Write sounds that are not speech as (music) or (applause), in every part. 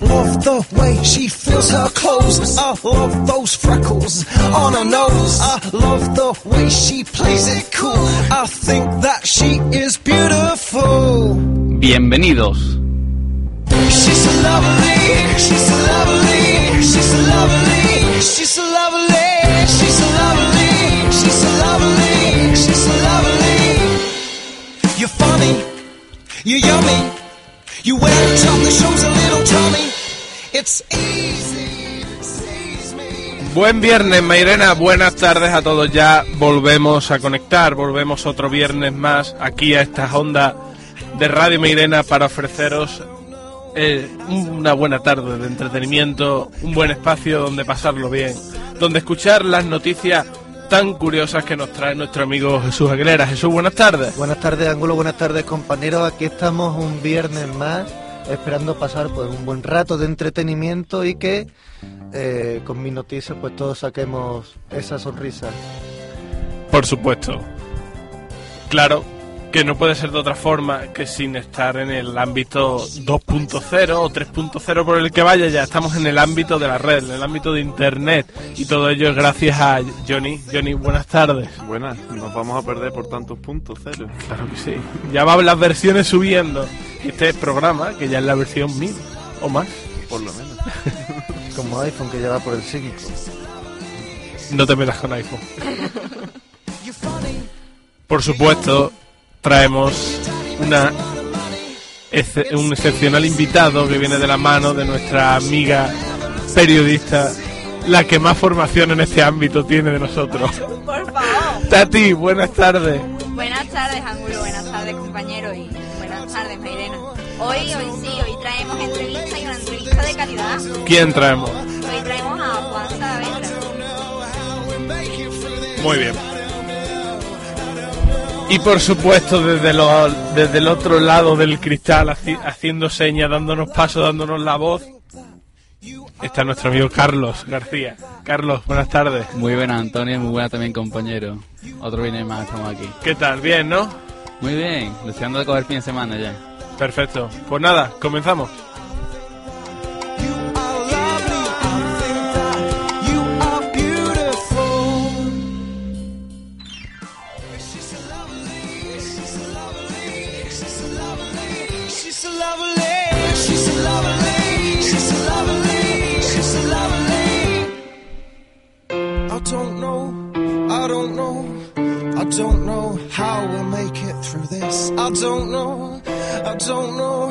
Love the way she feels her clothes. I love those freckles on her nose. I love the way she plays it cool. I think that she is beautiful. Bienvenidos. She's so lovely. She's so lovely. She's so lovely. She's so lovely. She's so lovely. She's so lovely. She's so lovely. You're funny. You're yummy. You wear a top that shows a little tummy. It's easy. Buen viernes, Mairena. Buenas tardes a todos. Ya volvemos a conectar. Volvemos otro viernes más aquí a estas ondas de Radio Mairena para ofreceros eh, una buena tarde de entretenimiento, un buen espacio donde pasarlo bien, donde escuchar las noticias tan curiosas que nos trae nuestro amigo Jesús Aguilera. Jesús, buenas tardes. Buenas tardes, Ángulo. Buenas tardes, compañeros. Aquí estamos un viernes más, esperando pasar pues, un buen rato de entretenimiento y que eh, con mis noticias pues todos saquemos esa sonrisa. Por supuesto. Claro que no puede ser de otra forma que sin estar en el ámbito 2.0 o 3.0 por el que vaya, ya estamos en el ámbito de la red, en el ámbito de internet y todo ello es gracias a Johnny. Johnny, buenas tardes. Buenas, nos vamos a perder por tantos puntos, cero. Claro que sí. Ya van las versiones subiendo. Este programa, que ya es la versión 1000 o más, Por lo menos. (laughs) Como iPhone que ya va por el psíquico. no te metas con iPhone. Por supuesto, traemos una ex- un excepcional invitado que viene de la mano de nuestra amiga periodista, la que más formación en este ámbito tiene de nosotros. Por favor. Tati, buenas tardes. Buenas tardes, Ángulo. Buenas tardes, compañero. Y buenas tardes, Mairena. Hoy, hoy sí, hoy traemos entrevista y una entrevista de calidad. ¿Quién traemos? Hoy traemos a Juan Saavedra. Muy bien. Y por supuesto, desde, lo- desde el otro lado del cristal, haci- haciendo señas, dándonos paso, dándonos la voz, está nuestro amigo Carlos García. Carlos, buenas tardes. Muy buena, Antonio. Muy buena también, compañero. Otro viernes más, estamos aquí. ¿Qué tal? Bien, ¿no? Muy bien, deseando de coger fin de semana ya. Perfecto. Pues nada, comenzamos. You are lovely. I think that you are beautiful. She's so lovely. She's so lovely. She's so lovely. She's so lovely. She's so lovely. She's so lovely. She's so lovely. I don't know. I don't know. Don't know how we'll make it through this. I don't know. I don't know.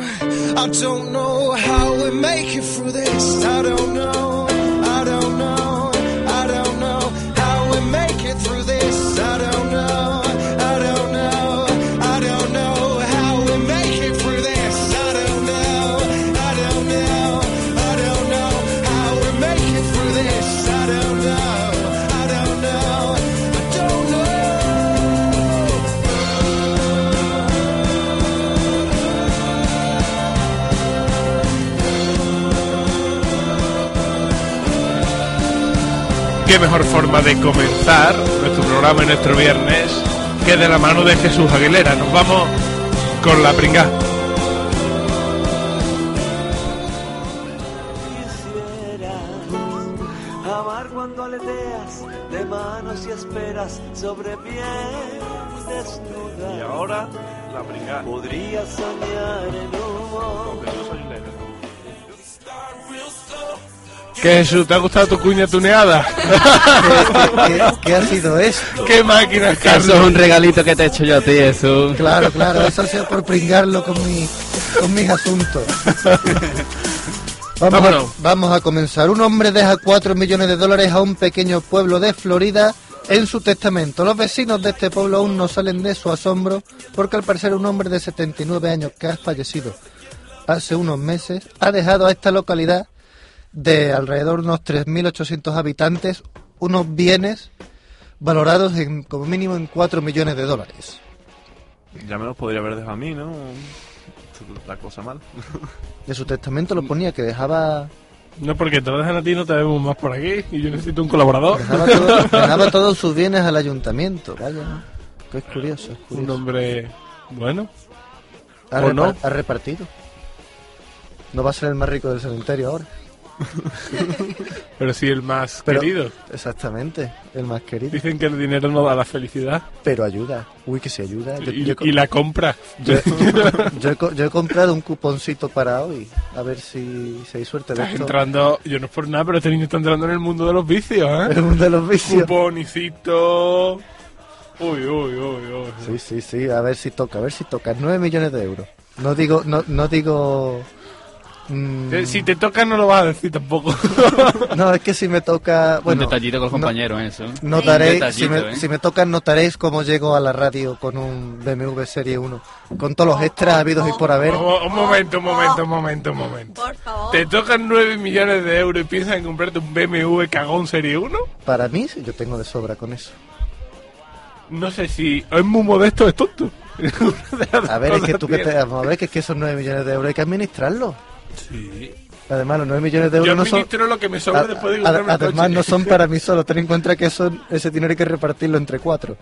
I don't know how we make it through this. I don't know. I don't know. I don't know how we make it through this. Qué mejor forma de comenzar nuestro programa y nuestro viernes que de la mano de Jesús Aguilera. Nos vamos con la pringa. Amar cuando aleteas de manos y esperas sobre piel desnuda. Y ahora la pringa. Podría soñar en humo. ¿Qué Jesús? ¿Te ha gustado tu cuña tuneada? (laughs) ¿Qué, qué- qué ha sido esto? ¿Qué máquina, Eso es Carlos? un regalito que te he hecho yo a ti, eso. Claro, claro, eso ha sido por pringarlo con, mi, con mis asuntos. Vamos a, Vámonos. vamos a comenzar. Un hombre deja 4 millones de dólares a un pequeño pueblo de Florida en su testamento. Los vecinos de este pueblo aún no salen de su asombro porque al parecer un hombre de 79 años que ha fallecido hace unos meses ha dejado a esta localidad de alrededor de unos 3.800 habitantes unos bienes valorados en como mínimo en 4 millones de dólares. Ya me los podría haber dejado a mí, ¿no? La cosa mal. De su testamento lo ponía que dejaba, No, porque te lo dejan a ti no te vemos más por aquí y yo necesito un colaborador. dejaba, todo- (laughs) dejaba todos sus bienes al ayuntamiento. Vaya, que es curioso. es Un curioso. hombre bueno. Ha, ¿o no? ha repartido. No va a ser el más rico del cementerio ahora. (laughs) Pero sí el más Pero- querido. Exactamente, el más querido. Dicen que el dinero no da la felicidad. Pero ayuda. Uy, que se ayuda. Yo, y, yo- y la compra. he, (laughs) yo he comprado un cuponcito para hoy. A ver si, si hay suerte de Estás esto. entrando, yo no es por nada, pero este niño está entrando en el mundo de los vicios, ¿eh? El mundo de los vicios. Cuponicito. Uy, uy, uy, uy. Sí, sí, sí, a ver si toca, a ver si toca. 9 millones de euros. No digo, no, no digo... mm, Eh, Si te toca no lo vas a decir tampoco. (laughs) No, es que si me toca... Bueno, un detallito con los no- compañeros, eso. Notaréis, si me, ¿eh? si me toca notaréis cómo llego a la radio con un BMW Serie 1. Con todos los extras habidos y por haber. un, un momento, un momento, un momento, un momento. Por favor. Te tocan 9 millones de euros y piensas en comprarte un BMW cagón Serie 1? Para mí, sí, yo tengo de sobra con eso. No sé si es muy modesto o es tonto. A ver, es que (laughs) tú que te... A ver, que es que esos 9 millones de euros hay que administrarlos. Sí. Además, los 9 millones de Yo euros no son... administro lo que me sobra a- después de a- comprarme el además, coche. no son (laughs) para mí solo. Ten en cuenta que son, ese dinero hay que repartirlo entre cuatro.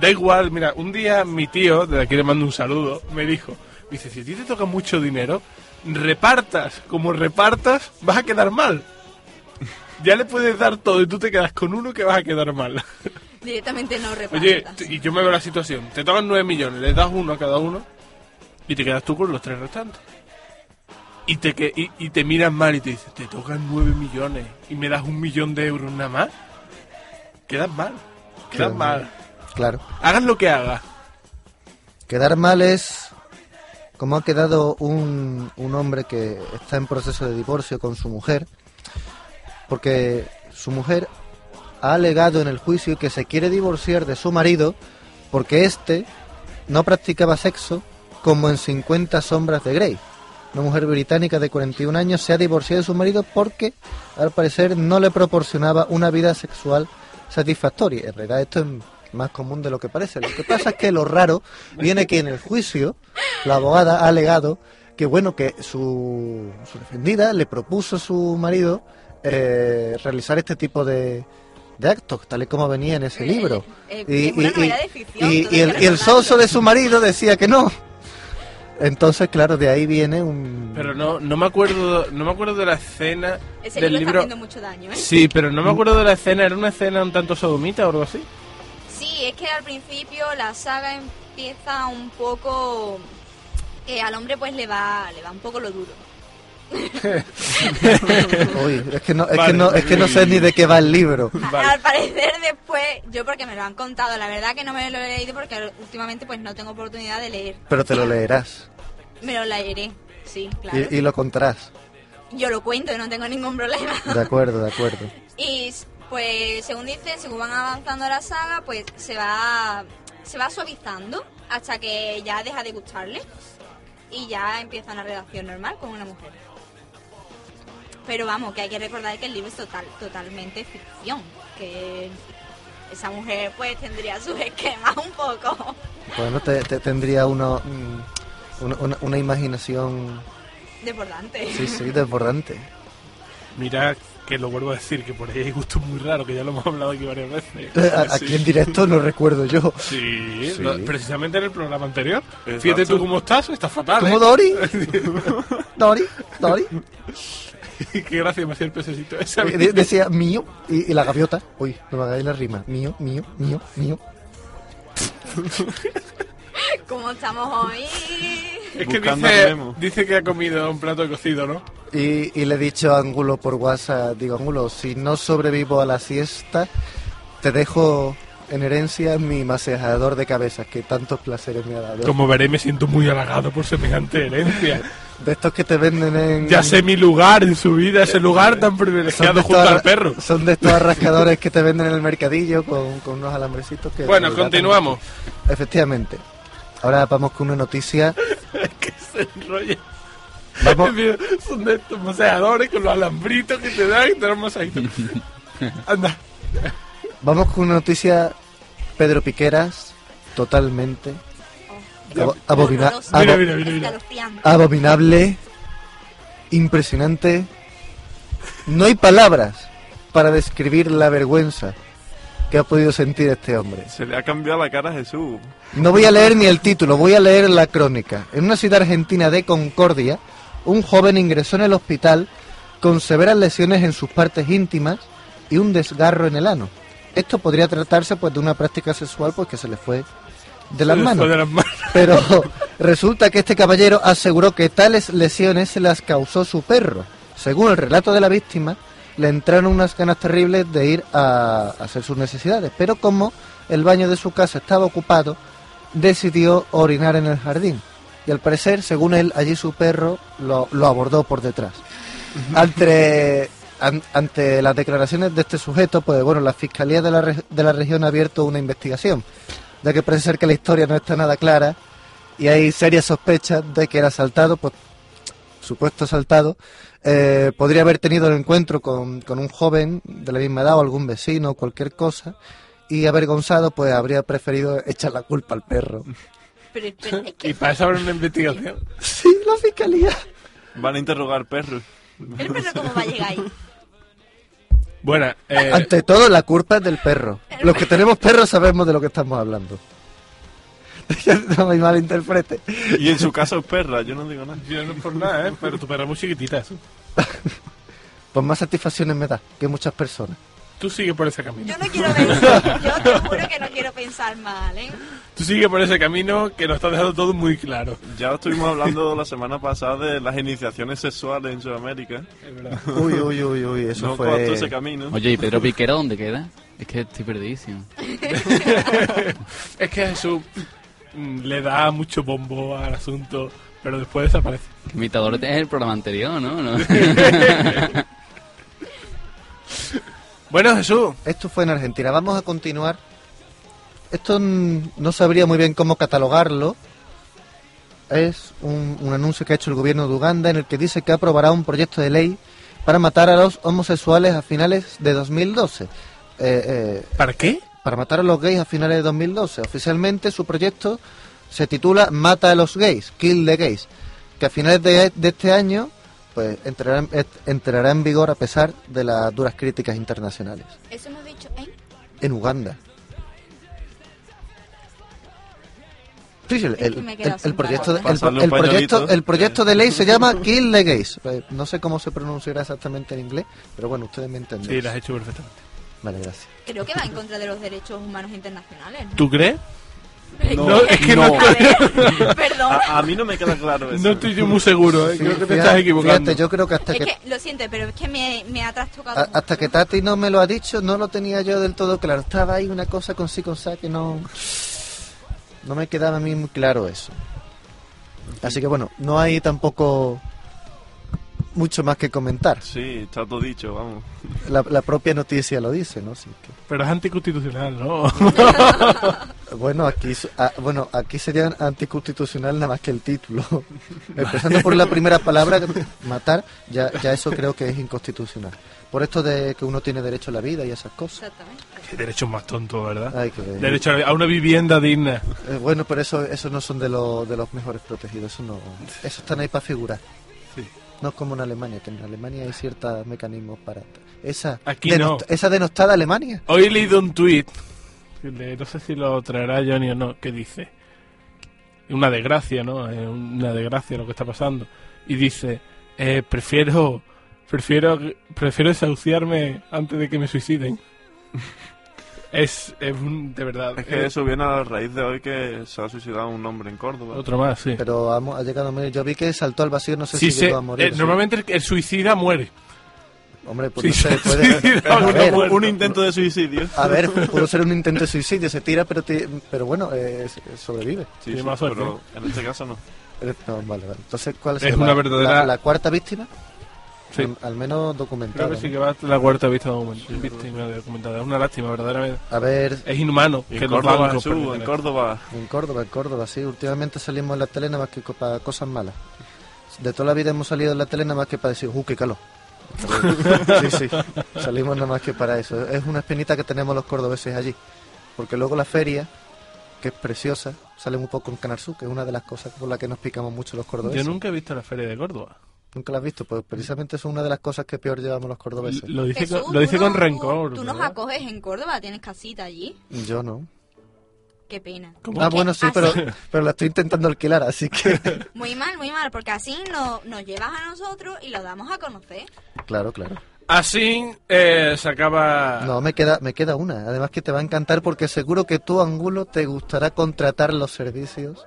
Da igual, mira, un día mi tío, de aquí le mando un saludo, me dijo, me dice, si a ti te toca mucho dinero, repartas, como repartas, vas a quedar mal. Ya le puedes dar todo y tú te quedas con uno que vas a quedar mal. Directamente no repartas. Oye, y yo me veo la situación, te tocan 9 millones, le das uno a cada uno y te quedas tú con los tres restantes. Y te, que, y, y te miran mal y te dicen, te tocan 9 millones y me das un millón de euros nada más. Quedas mal, quedas mal. Claro. Hagas lo que hagas. Quedar mal es como ha quedado un, un hombre que está en proceso de divorcio con su mujer, porque su mujer ha alegado en el juicio que se quiere divorciar de su marido porque éste no practicaba sexo como en 50 sombras de Grey. Una mujer británica de 41 años se ha divorciado de su marido porque, al parecer, no le proporcionaba una vida sexual satisfactoria. En realidad esto es más común de lo que parece. Lo que pasa es que lo raro viene que en el juicio la abogada ha alegado que bueno que su, su defendida le propuso a su marido eh, realizar este tipo de, de actos, tal y como venía en ese libro. eh, es una novela de ficción, y- el, el socio de su marido decía que no. Entonces, claro, de ahí viene un... Pero no, no me acuerdo, no me acuerdo de la escena Ese del libro, libro. está haciendo mucho daño, ¿eh? Sí, pero no me acuerdo de la escena, era una escena un tanto sodomita o algo así. Sí, es que al principio la saga empieza un poco... Que al hombre pues le va, le va un poco lo duro. (laughs) Uy, es que no, es que no, es que no sé ni de qué va el libro. Vale. Al parecer después, yo porque me lo han contado, la verdad que no me lo he leído porque últimamente pues no tengo oportunidad de leer. Pero te lo leerás Me lo leeré, sí, claro. y, y lo contarás. Yo lo cuento y no tengo ningún problema. De acuerdo, de acuerdo. (laughs) Y pues según dicen, según van avanzando la saga, pues se va se va suavizando hasta que ya deja de gustarle y ya empieza una relación normal con una mujer. Pero vamos, que hay que recordar que el libro es total, totalmente ficción, que esa mujer pues tendría sus (laughs) esquemas un poco. Bueno, te, te- tendría uno, mm, una, una- una imaginación, Desbordante. sí, sí, desbordante. Mira que lo vuelvo a decir, que por ahí hay gustos muy raros, que ya lo hemos hablado aquí varias veces. Eh, Aquí en directo no recuerdo yo. Sí, precisamente en el programa anterior. Exacto. Fíjate tú cómo estás, estás fatal. ¿Cómo ¿eh? Dori? (laughs) Dori, Dori. Qué gracia me hacía el pececito ese. Eh, de- decía mío y, y la gaviota. Uy, no me hagáis la rima. Mío, mío, mío, mío. (laughs) Como estamos hoy. Es que dice, dice que ha comido un plato de cocido, ¿no? Y, y le he dicho a Angulo por WhatsApp, digo, Angulo, si no sobrevivo a la siesta, te dejo en herencia mi masajeador de cabezas, que tantos placeres me ha dado. Como veréis, me siento muy halagado por semejante herencia. De estos que te venden en... Ya sé mi lugar en su vida, ese lugar tan privilegiado junto al perro. Son de estos arrascadores que te venden en el mercadillo con, con unos alambrecitos que... Bueno, continuamos. Efectivamente. Ahora vamos con una noticia. (laughs) que se enrolla. Vamos, Son de estos masajeadores con los alambritos que te dan y te dan masajitos. (laughs) Anda. vamos con una noticia, Pedro Piqueras, totalmente abo- abomina- Horroroso. Mira, abo- mira, mira, mira. Escalofriante. abominable, impresionante. No hay palabras para describir la vergüenza que ha podido sentir este hombre. Se le ha cambiado la cara a Jesús. No voy a leer ni el título, voy a leer la crónica. En una ciudad argentina de Concordia, un joven ingresó en el hospital con severas lesiones en sus partes íntimas y un desgarro en el ano. Esto podría tratarse pues de una práctica sexual pues que se le fue de las manos. fue de las manos. (laughs) Pero resulta que este caballero aseguró que tales lesiones se las causó su perro. Según el relato de la víctima, le entraron unas ganas terribles de ir a hacer sus necesidades, pero como el baño de su casa estaba ocupado, decidió orinar en el jardín. Y al parecer, según él, allí su perro lo, lo abordó por detrás. Ante, an- ante las declaraciones de este sujeto, pues bueno, la Fiscalía de la, re- de la región ha abierto una investigación, ya que parece ser que la historia no está nada clara y hay serias sospechas de que el asaltado, pues supuesto asaltado, eh, podría haber tenido el encuentro con, con un joven de la misma edad o algún vecino o cualquier cosa y avergonzado, pues habría preferido echar la culpa al perro. Pero, pero es Y para eso habrá una investigación. Sí, la Fiscalía. Van a interrogar perros. el perro cómo va a llegar ahí. Bueno, eh, Ante todo, la culpa es del perro. Los que tenemos perros sabemos de lo que estamos hablando. (laughs) no me malinterprete. Y en su caso es perra, yo no digo nada. yo no por nada, ¿eh? Pero tu perra es muy chiquitita. eso. (laughs) Pues más satisfacciones me da que muchas personas. Tú sigue por ese camino. Yo no quiero pensar, yo te juro que no quiero pensar mal, ¿eh? Tú sigue por ese camino que nos está dejando todo muy claro. Ya estuvimos hablando la semana pasada de las iniciaciones sexuales en Sudamérica. Es verdad. Uy, uy, uy, uy, eso no fue... ese camino. Oye, ¿y Pedro Piquera dónde queda? Es que estoy perdidísimo. (laughs) es que Jesús le da mucho bombo al asunto, pero después desaparece. Imitador es el programa anterior, ¿no? ¿No? (laughs) Bueno, Jesús, Esto fue en Argentina. Vamos a continuar. Esto mm, no sabría muy bien cómo catalogarlo. Es un, un anuncio que ha hecho el gobierno de Uganda en el que dice que aprobará un proyecto de ley para matar a los homosexuales a finales de 2012. Eh, eh, ¿para qué? Para matar a los gays a finales de 2012. Oficialmente su proyecto se titula Mata a los gays, Kill the gays, que a finales de, de este año pues entrará, entrará en vigor a pesar de las duras críticas internacionales. Eso hemos dicho, ¿eh? En Uganda. Sí, el, proyecto, de- el, palabras. el Pasarle un proyecto, pañuelito. el proyecto de ley se llama Kill the Gays. Eh, No sé cómo se pronunciará exactamente en inglés, pero bueno, ustedes me entienden. Sí, lo has hecho perfectamente. Vale, gracias. Creo que va en contra de los derechos humanos internacionales. ¿no? ¿Tú crees? No, No, es que no, no. A ver, perdón. A, a mí no me queda claro eso. no estoy yo muy seguro, ¿eh? creo que te Fíjate- estás equivocando. Fíjate, yo creo que hasta Es que, que, lo siento, pero es que me, me ha trastocado. a- hasta que Tati no me lo ha dicho, no lo tenía yo del todo claro. Estaba ahí una cosa con sí con sa que no, no me quedaba a mí muy claro eso. Así que bueno, no hay tampoco mucho más que comentar. Sí, está todo dicho, vamos. La, la propia noticia lo dice, ¿no? Así que- Pero es anticonstitucional, ¿no? (laughs) Bueno, aquí, su- ah, bueno, aquí sería anticonstitucional nada más que el título. (laughs) Empezando por la primera palabra, matar, ya, ya eso creo que es inconstitucional. Por esto de que uno tiene derecho a la vida y esas cosas. Exactamente. Qué derechos más tontos, ¿verdad? Ay, Derecho a a una vivienda digna. Eh, bueno, pero eso, eso no son de, los de los mejores protegidos. Eso no, eso están ahí para figurar. Sí. No es como en Alemania, que en Alemania hay ciertos mecanismos para... Esa, Aquí denost- esa denostada Alemania. Hoy he leído un tuit, no sé si lo traerá Johnny o no, que dice, una desgracia, ¿no? Una desgracia lo que está pasando. Y dice, eh, prefiero, prefiero, prefiero desahuciarme antes de que me suiciden. (laughs) Es, es un- de verdad. Es que eh, eso viene a la raíz de hoy que se ha suicidado un hombre en Córdoba. Otro más, sí. Pero ha, llegado a morir. Yo vi que saltó al vacío, no sé Sí, si se- llegó a morir. eh, sí. normalmente el, el suicida muere. Hombre, pues Sí, no se puede... ver, un intento de suicidio. a ver, pudo ser un intento de suicidio, se tira, pero, pero bueno, eh, sobrevive. Sí, más pero en este caso no. Eh, no, vale, vale. Entonces, ¿cuál es, Es la, una verdadera- la, la cuarta víctima? Sí. Al, al menos documentada. Creo que sí que va la cuarta vista documentada. Es una lástima, verdaderamente. A ver, Es inhumano que en los Córdoba, bancos Jesús, permitan en. Córdoba. en Córdoba, en Córdoba, sí. Últimamente salimos en la tele nada más que para cosas malas. De toda la vida hemos salido en la tele nada más que para decir, ¡uh, qué calor! (laughs) Sí, sí, salimos nada más que para eso. Es una espinita que tenemos los cordobeses allí. Porque luego la feria, que es preciosa, sale un poco en Canal Sur, que es una de las cosas por las que nos picamos mucho los cordobeses. Yo nunca he visto la feria de Córdoba. Nunca la has visto, pues precisamente eso es una de las cosas que peor llevamos los cordobeses. Lo dice, Jesús, con, lo dice tú con no- rencor. Tú, tú nos acoges en Córdoba, tienes casita allí. Yo no. Qué pena. ¿Cómo? Ah, bueno, sí, así- pero, pero la estoy intentando alquilar, así que... (laughs) Muy mal, muy mal, porque así no, nos llevas a nosotros y lo damos a conocer. claro, claro. Así eh, se acaba. No, me queda, me queda una. Además que te va a encantar porque seguro que tú, Angulo, te gustará contratar los servicios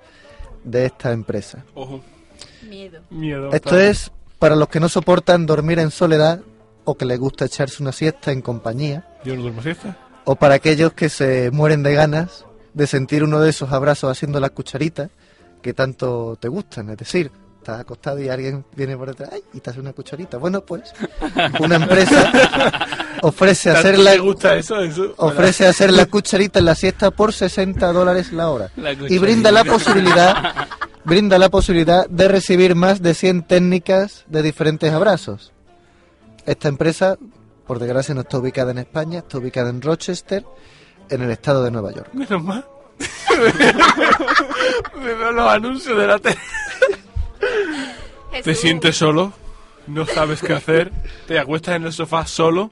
de esta empresa. Ojo, Miedo. miedo. Esto es para los que no soportan dormir en soledad o que les gusta echarse una siesta en compañía, Yo no duermo siesta. o para aquellos que se mueren de ganas de sentir uno de esos abrazos haciendo las cucharitas que tanto te gustan. Es decir, estás acostado y alguien viene por detrás "Ay", y te hace una cucharita. Bueno, pues una empresa (laughs) ofrece ¿Tanto hacer la, gusta eso? eso? ofrece hacer la cucharita en la siesta por 60 dólares la hora La y brinda la posibilidad brinda la posibilidad de recibir más de 100 técnicas de diferentes abrazos. Esta empresa, por desgracia, no está ubicada en España, está ubicada en Rochester, en el estado de Nueva York. Menos mal. (laughs) Me veo los anuncios de la tele. Te sientes solo, no sabes qué hacer, te acuestas en el sofá solo.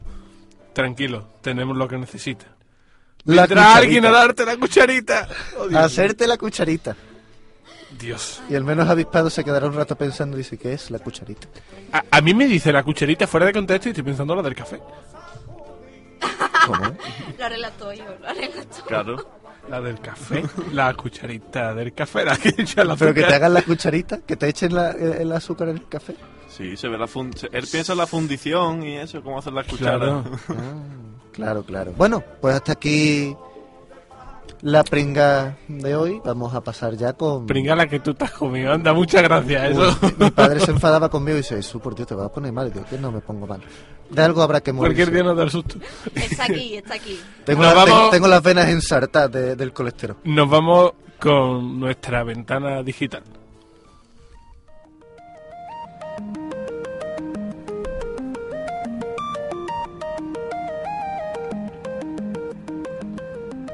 Tranquilo, tenemos lo que necesitas. La Vendrá alguien a darte la cucharita. Oh, Hacerte la cucharita. Dios. Y el menos avispado se quedará un rato pensando y dice, ¿qué es la cucharita? A, a mí me dice la cucharita fuera de contexto y estoy pensando la del café. ¿Cómo? (laughs) Lo relato yo, lo relato. Claro. La del café, la cucharita del café, la que echa la Pero que te hagan la cucharita, que te echen la- el azúcar en el café. Sí, se ve la fun- se- Él piensa en la fundición y eso, cómo hacer las cucharas. Claro. (laughs) Claro, claro. Bueno, pues hasta aquí la pringa de hoy. Vamos a pasar ya con... Pringa la que tú estás comido, anda, muchas gracias. Eso. Uy, mi padre se (laughs) enfadaba conmigo y dice, Jesús, por Dios, te vas a poner mal. Digo, que no me pongo mal. De algo habrá que morir. Cualquier día nos da el susto. Está aquí, está aquí. Tengo, Nos la- tengo- vamos- tengo las venas ensartadas de- del colesterol. Nos vamos con nuestra ventana digital.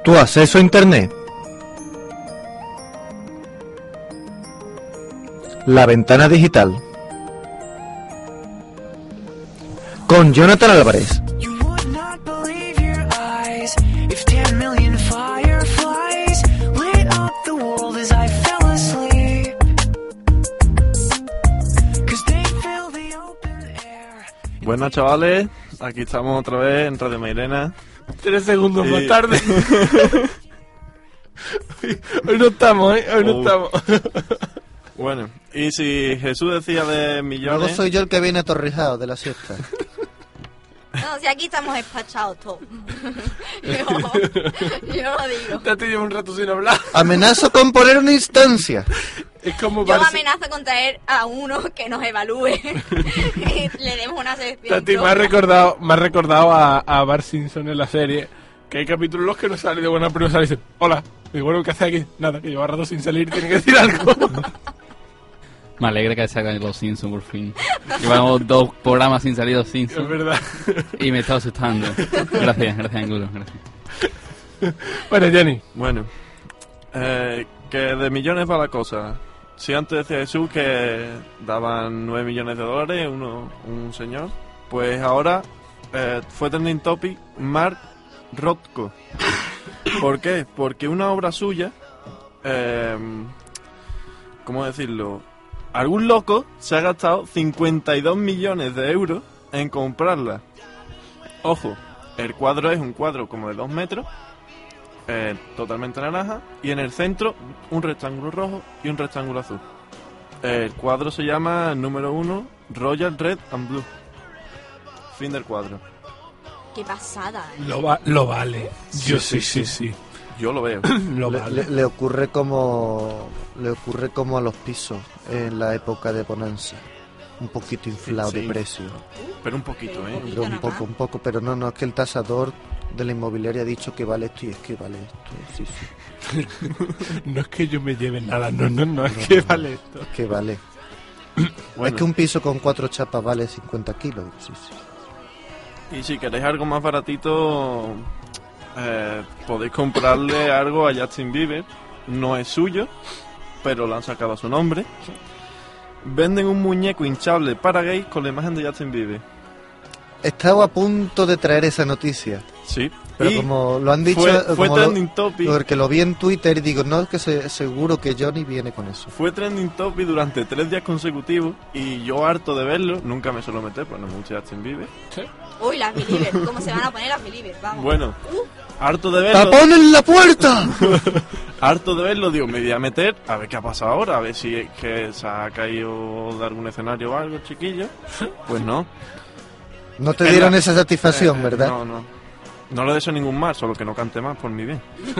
Tu acceso a Internet. La ventana digital. Con Jonathan Álvarez. You would not believe your eyes if 10 million fireflies lit up the world as I fell asleep. Cause they fill the open air. Buenas chavales, aquí estamos otra vez en Radio Mairena. Tres segundos más tarde. (laughs) Hoy no estamos, ¿eh? Hoy no Oh. estamos. Bueno, y si Jesús decía de Luego millones, soy yo el que viene atorrijado de la siesta. (laughs) No, si aquí estamos despachados todos. (laughs) yo, yo lo digo. Ya te llevo un rato sin hablar. Amenazo con poner una instancia. Es como Yo parece- amenazo con traer a uno que nos evalúe (laughs) y le demos una sección. Tati, me ha recordado, me ha recordado a, a Bart Simpson en la serie que hay capítulos en los que no sale de buena pero sale y dice, hola, y bueno, ¿qué hace aquí? Nada, que lleva rato sin salir, tiene que decir algo. (laughs) Me alegra que salgan los Simpsons por fin. Llevamos dos programas sin salir los es Simpsons verdad. y me estaba asustando. Gracias, gracias, Angulo. Gracias. Bueno, Jenny, bueno, eh, que de millones va la cosa. Si antes decía Jesús que daban 9 millones de dólares uno, un señor, pues ahora eh, fue trending topic Mark Rothko. ¿Por qué? Porque una obra suya, eh, ¿cómo decirlo? Algún loco se ha gastado 52 millones de euros en comprarla. Ojo, El cuadro es un cuadro como de dos metros, eh, totalmente naranja, y en el centro un rectángulo rojo y un rectángulo azul. El cuadro se llama número uno Royal Red and Blue. Fin del cuadro. Qué pasada. ¿eh? Lo, va- lo vale. Yo Sí, sí, sí, sí, sí. Yo lo veo. (clears throat) Lo Le, vale. le- le ocurre como le ocurre como a los pisos en la época de bonanza. Un poquito inflado sí. de precio. Pero un poquito, ¿eh? Pero un poco, un poco, pero no, no, es que el tasador de la inmobiliaria ha dicho que vale esto y es que vale esto. Sí, sí, (laughs) No es que yo me lleve nada, no, no, no, es que vale esto. es que vale. Bueno. Es que un piso con cuatro chapas vale 50 kilos. Sí, sí. Y si queréis algo más baratito, eh, podéis comprarle algo a Justin Bieber. No es suyo, pero lo han sacado a su nombre. Venden un muñeco hinchable para gays con la imagen de Justin Bieber. Estaba a punto de traer esa noticia. Sí. Pero Y como lo han dicho, fue, fue como lo- trending topic. porque lo vi en Twitter y digo, no, es que se- seguro que Johnny viene con eso. Fue trending topic durante tres días consecutivos y yo harto de verlo, nunca me suelo meter, pues no me gusta Justin Bieber. Uy, las Believers. ¿Cómo se van a poner las Believers? Vamos. Bueno, harto de verlo. ¡Tapón en la puerta! (laughs) Harto de verlo, digo, me voy a meter a ver qué ha pasado ahora, a ver si es que se ha caído de algún escenario o algo, chiquillo. (laughs) Pues no. No te dieron la- esa satisfacción, Eh, ¿verdad? No, no. No le deseo ningún mal, solo que no cante más por mi bien. (laughs)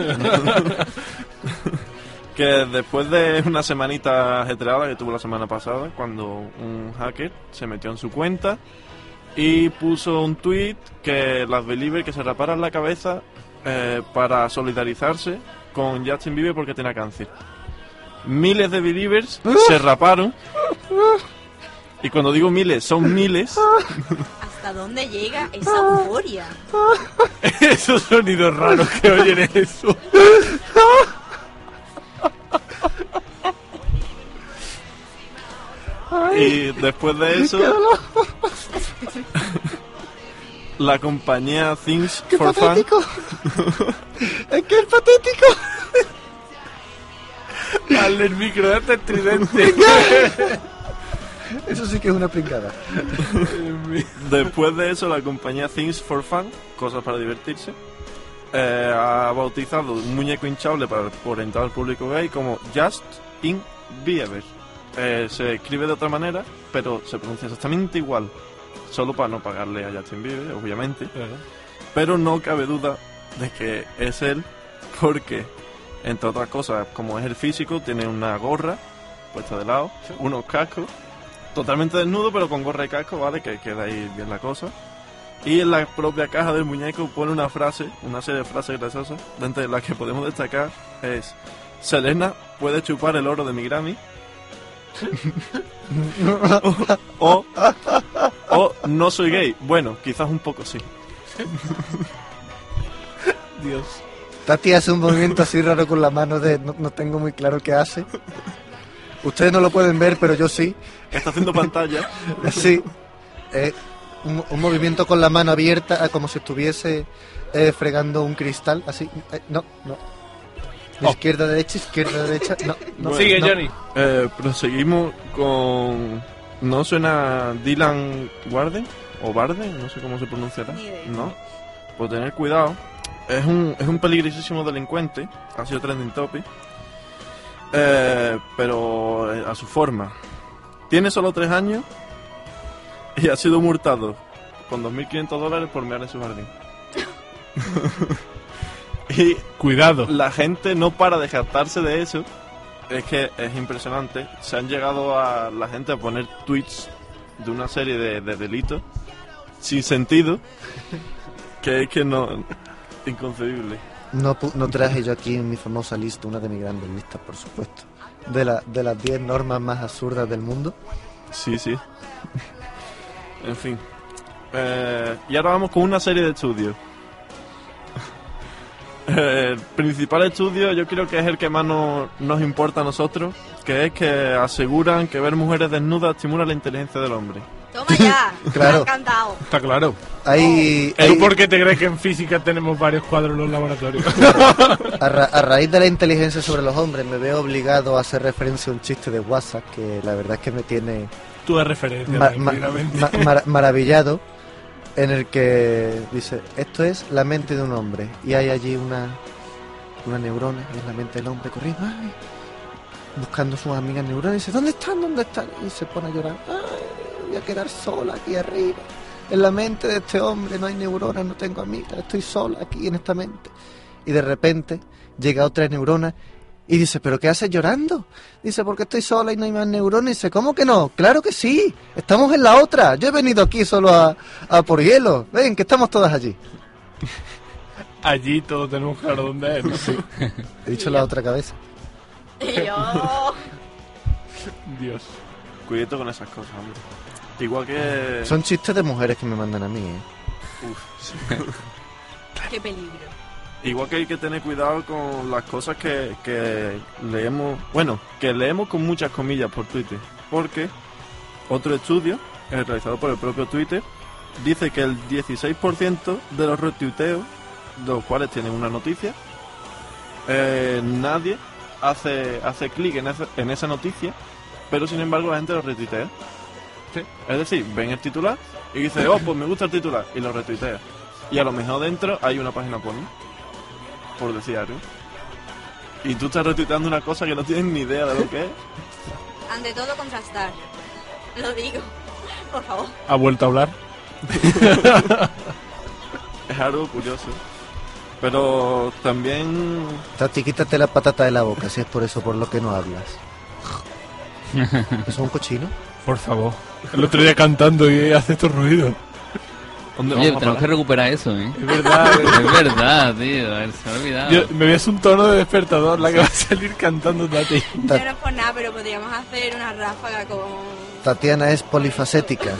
que después de una semanita ajetreada que tuvo la semana pasada, cuando un hacker se metió en su cuenta y puso un tweet que las Believers que se raparan la cabeza eh, para solidarizarse con Justin Bieber porque tenía cáncer. Miles de Believers (laughs) se raparon. Y cuando digo miles, son miles. ¿Hasta dónde llega esa euforia? (laughs) Esos sonidos raros que oyen eso. Y después de eso, la compañía Things ¡Qué for Fun patético! (laughs) ¡Es que es patético! (laughs) Dale el micro, date estridente. (laughs) Eso sí que es una pringada. Después de eso, la compañía Things for Fun, cosas para divertirse, eh, ha bautizado un muñeco hinchable para orientar al público gay como Just in Bieber. Eh, se escribe de otra manera, pero se pronuncia exactamente igual. Solo para no pagarle a Justin Bieber, obviamente. Pero no cabe duda de que es él, porque, entre otras cosas, como es el físico, tiene una gorra puesta de lado, unos cascos, totalmente desnudo, pero con gorra y casco, ¿vale? Que queda ahí bien la cosa. Y en la propia caja del muñeco pone una frase, una serie de frases graciosas, dentro de las que podemos destacar es Selena puede chupar el oro de mi Grammy. (laughs) o, o no soy gay. Bueno, quizás un poco sí. Dios. Tati hace un movimiento así raro con la mano de no, no tengo muy claro qué hace. Ustedes no lo pueden ver, pero yo sí. Está haciendo pantalla. (laughs) Sí. Eh, un, un movimiento con la mano abierta, ah, como si estuviese eh, fregando un cristal, así. Eh, no, no. Oh. Izquierda, derecha, izquierda, derecha. No, no. Sigue, no. Johnny. Eh, proseguimos con. ¿No suena Dylan Warden? ¿O Barden? No sé cómo se pronunciará. ¿No? Pues tener cuidado. Es un, es un peligrosísimo delincuente. Ha sido trending topic. Eh, pero eh, a su forma. Tiene solo tres años. Y ha sido multado con 2.500 dólares por mear en su jardín. (laughs) y Cuidado. la gente no para de jactarse de eso. Es que es impresionante. Se han llegado a la gente a poner tweets de una serie de, de delitos sin sentido. (laughs) Que es que no. Inconcebible. No, pu- no traje yo aquí en mi famosa lista, una de mis grandes listas, por supuesto. De, la, de las 10 normas más absurdas del mundo. Sí, sí. en fin. Eh, y ahora vamos con una serie de estudios. Eh, el principal estudio yo creo que es el que más no- nos importa a nosotros, que es que aseguran que ver mujeres desnudas estimula la inteligencia del hombre. Toma ya. Claro. (laughs) Me ha encantado. Está claro. Hay, ¿Tú hay- por qué te crees que en física tenemos varios cuadros en los laboratorios? a, ra- a raíz de la inteligencia sobre los hombres me veo obligado a hacer referencia a un chiste de WhatsApp que la verdad es que me tiene Tú de referencia, ma- ma- ma- mara- maravillado. En el que dice, esto es la mente de un hombre. Y hay allí una, una neurona, es la mente del hombre corriendo, ay, buscando sus amigas neuronas. Y dice, ¿dónde están? ¿Dónde están? Y se pone a llorar, ay, voy a quedar sola aquí arriba. En la mente de este hombre no hay neuronas, no tengo amigas, estoy sola aquí en esta mente. Y de repente llega otra neurona y dice, ¿pero qué haces llorando? Dice, porque estoy sola y no hay más neuronas. Y dice, ¿cómo que no? Claro que sí, estamos en la otra. Yo he venido aquí solo a, a por hielo. Ven, que estamos todas allí. (laughs) Allí todos tenemos claro dónde es. ¿no? He dicho la otra cabeza. Yo... Dios. Cuidado con esas cosas, hombre. Igual que... Son chistes de mujeres que me mandan a mí, ¿eh? Uf, sí. Qué peligro. Igual que hay que tener cuidado con las cosas que, que leemos, bueno, que leemos con muchas comillas por Twitter, porque otro estudio, eh, realizado por el propio Twitter, dice que el 16% de los retuiteos, de los cuales tienen una noticia, eh, nadie hace, hace clic en, esa- en esa noticia, pero sin embargo la gente lo retuitea. Sí. Es decir, ven el titular y dice, oh, pues me gusta el titular, y lo retuitea. Y a lo mejor dentro hay una página porno por decir algo. Y tú estás retuiteando una cosa que no tienes ni idea de lo que es. (laughs) Ante todo, contrastar. Lo digo. Por favor. ¿Ha vuelto a hablar? (laughs) Es algo curioso. Pero también... Tati, quítate la patata de la boca, si es por eso por lo que no hablas. ¿Eso (laughs) es un cochino? Por favor. El otro día cantando y hace estos ruidos. ¿Dónde Oye, tenemos que recuperar eso, ¿eh? Es verdad. (laughs) Es verdad, tío. a ver, Se me ha olvidado. Yo, me ves un tono de despertador la que va a salir cantando Tati. Yo no es por nada, pero podríamos hacer una ráfaga con... Tatiana es polifacética.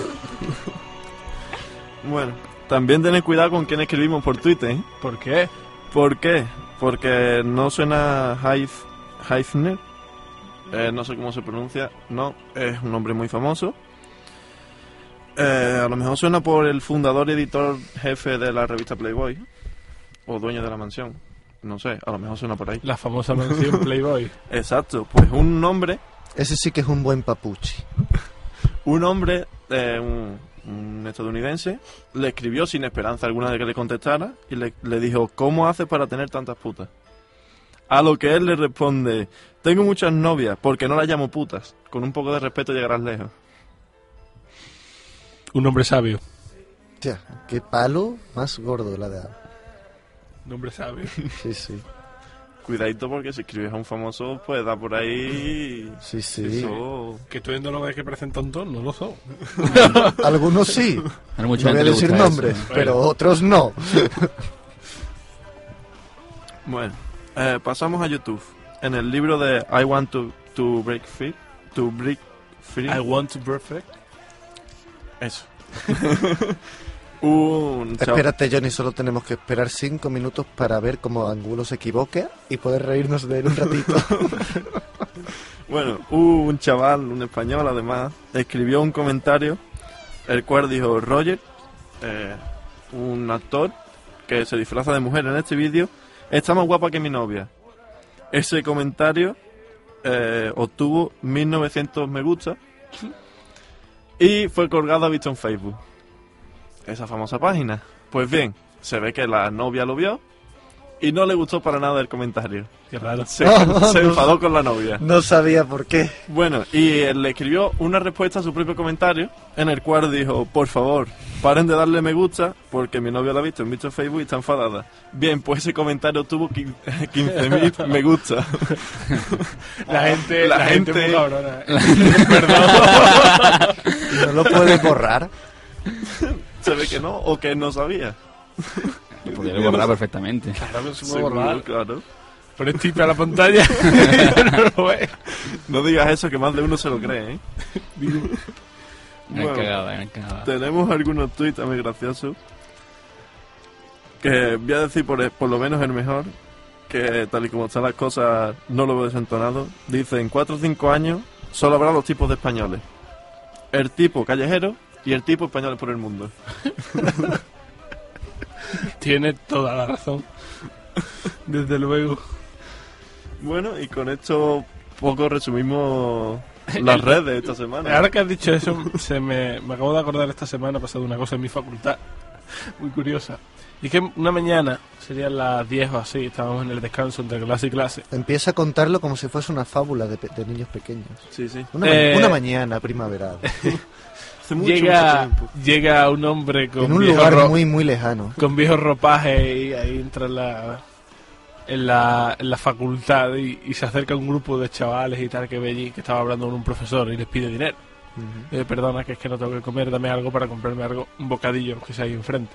Bueno, también tened cuidado con quién escribimos por Twitter. ¿eh? ¿Por qué? ¿Por qué? Porque no suena Haif, Haifner. Eh, no sé cómo se pronuncia. No, es un nombre muy famoso. Eh, a lo mejor suena por el fundador y editor jefe de la revista Playboy. O dueño de la mansión. No sé, a lo mejor suena por ahí. La famosa mención (laughs) Playboy. Exacto, pues un nombre Ese sí que es un buen papuchi. un hombre, eh, un, un estadounidense, le escribió sin esperanza alguna de que le contestara y le, le dijo, ¿cómo haces para tener tantas putas? A lo que él le responde, tengo muchas novias, porque no las llamo putas. Con un poco de respeto llegarás lejos. Un hombre sabio. Tía, qué palo más gordo la de Un hombre sabio. Sí, sí. Cuidadito porque si escribes a un famoso, pues da por ahí... Sí, sí. Eso... Que estoy viendo lo que presenta un tono, no lo son. (laughs) Algunos sí. Mucha No voy a decir nombres, eso. pero otros no. Bueno, eh, pasamos a YouTube. En el libro de I Want to, to Break Free, to Break Free, I want to perfect. Eso. (laughs) un Espérate, Johnny, solo tenemos que esperar cinco minutos para ver cómo Angulo se equivoca y poder reírnos de él un ratito. (laughs) Bueno, un chaval, un español además, escribió un comentario, el cual dijo, Roger, eh, un actor que se disfraza de mujer en este vídeo, está más guapa que mi novia. Ese comentario eh, obtuvo 1900 me gusta y fue colgado visto en Facebook. Esa famosa página. Pues bien, se ve que la novia lo vio y no le gustó para nada el comentario. Qué raro. Se, se enfadó con la novia. No sabía por qué. Bueno, y él le escribió una respuesta a su propio comentario, en el cual dijo, por favor, paren de darle me gusta, porque mi novia la ha visto en visto Facebook y está enfadada. Bien, pues ese comentario tuvo quin- (laughs) 15.000 me gusta. La gente, La la, gente, gente-. (laughs) ¿Y ¿No lo puedes borrar? Se ve que no, o que no sabía. Lo podría borrar perfectamente. Claro se puede Seguro, borrar. claro. Pones tipe a la pantalla (laughs) no lo. No digas eso, que más de uno se lo cree, ¿eh? (laughs) Me han Bueno. cagado, me han cagado. Tenemos algunos tweets muy graciosos. Que voy a decir por, por lo menos el mejor. Que tal y como están las cosas, no lo veo desentonado. Dice: en 4 o 5 años solo habrá dos tipos de españoles: el tipo callejero y el tipo español por el mundo. (laughs) Tiene toda la razón. Desde luego. Bueno, y con esto poco resumimos (laughs) las redes esta semana. Ahora que has dicho eso, se me, me acabo de acordar esta semana ha pasado una cosa en mi facultad muy curiosa. Y que una mañana, serían las 10 o así, estábamos en el descanso entre clase y clase. Empieza a contarlo como si fuese una fábula de, pe- de niños pequeños. Sí, sí. Una, ma- Eh, una mañana primaveral. (laughs) Hace mucho, llega, mucho tiempo. llega un hombre con en un viejos lugar muy, muy lejano. con viejos ropajes y ahí entra en la, en la, en la facultad y, y se acerca un grupo de chavales y tal que ve allí que estaba hablando con un profesor y les pide dinero. Eh, perdona, que es que no tengo que comer, dame algo para comprarme algo, un bocadillo que sea ahí enfrente.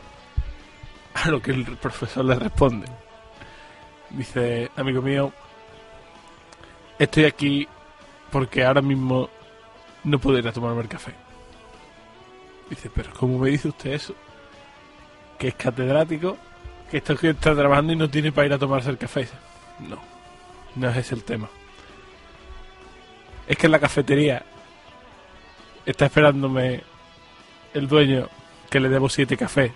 A lo que el profesor le responde. Dice, amigo mío, estoy aquí porque ahora mismo no puedo ir a tomarme el café. Dice, pero ¿cómo me dice usted eso? Que es catedrático, que está, que está trabajando y no tiene para ir a tomarse el café. No, no es ese el tema. Es que en la cafetería está esperándome el dueño que le debo siete cafés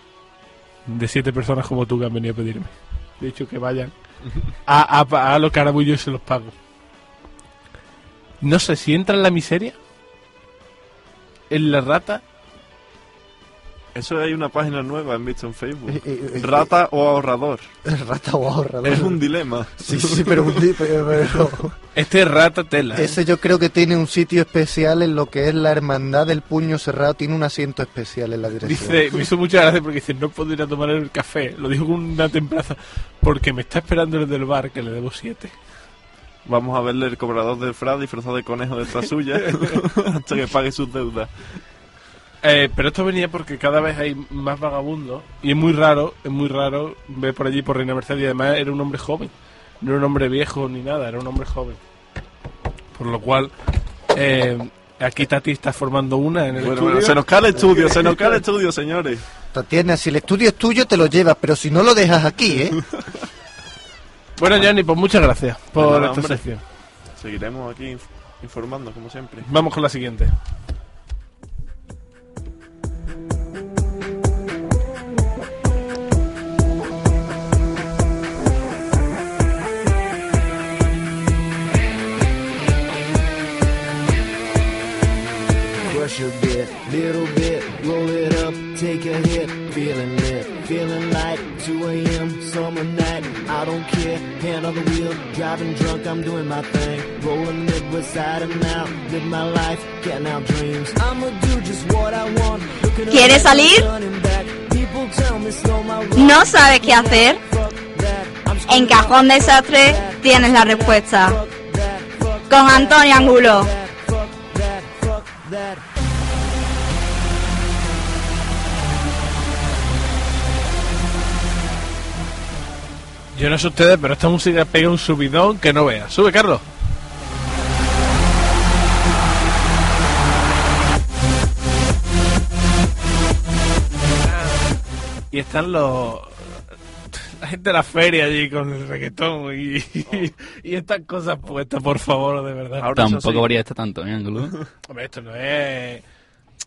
de siete personas como tú que han venido a pedirme. De hecho, que vayan a, a los carabullos y se los pago. No sé si entra en la miseria, en la rata, Eso hay una página nueva, han visto en Facebook. Eh, eh, eh, Rata o ahorrador. (laughs) Rata o ahorrador. Es un dilema. Sí, sí, pero, un di- pero- (laughs) este es rata tela. ¿eh? Ese yo creo que tiene un sitio especial en lo que es la hermandad del puño cerrado. Tiene un asiento especial en la dirección. Dice, me hizo mucha gracia porque dice, no puedo ir a tomar el café. Lo dijo con una templaza. Porque me está esperando el del bar que le debo siete. Vamos a verle el cobrador del Fra disfrazado de conejo detrás suya (laughs) hasta que pague sus deudas. Eh, pero esto venía porque cada vez hay más vagabundos. Y es muy raro, es muy raro ver por allí por Reina Mercedes. Y además era un hombre joven. No era un hombre viejo ni nada, era un hombre joven. Por lo cual, eh, aquí Tati está formando una en el Bueno, estudio. bueno, se nos cae el estudio, se nos cae el estudio, señores. Tatiana, si el estudio es tuyo, te lo llevas, pero si no lo dejas aquí, ¿eh? (laughs) Bueno, Johnny, pues muchas gracias por esta hombre. sección. Seguiremos aquí inf- informando, como siempre. Vamos con la siguiente. Bit, little bit, roll it up, take a hit, feeling lit, feeling like 2 a.m. summer night. I don't care, hand on the wheel, driving drunk, I'm doing my thing, rolling Midwest side and out, live my life, getting out dreams. I'ma do just what I want. ¿Quieres salir? ¿No sabes qué hacer? En Cajón Desastre tienes la respuesta. Con Antonio Angulo. Yo no sé ustedes, pero esta música pega un subidón que no vea. Sube, Carlos. Y están los... La gente de la feria allí con el reggaetón y, (laughs) y estas cosas puestas, por favor, de verdad. Ahora Tampoco sí. varía esto tanto, ¿eh, Ángulo? Hombre, esto no es...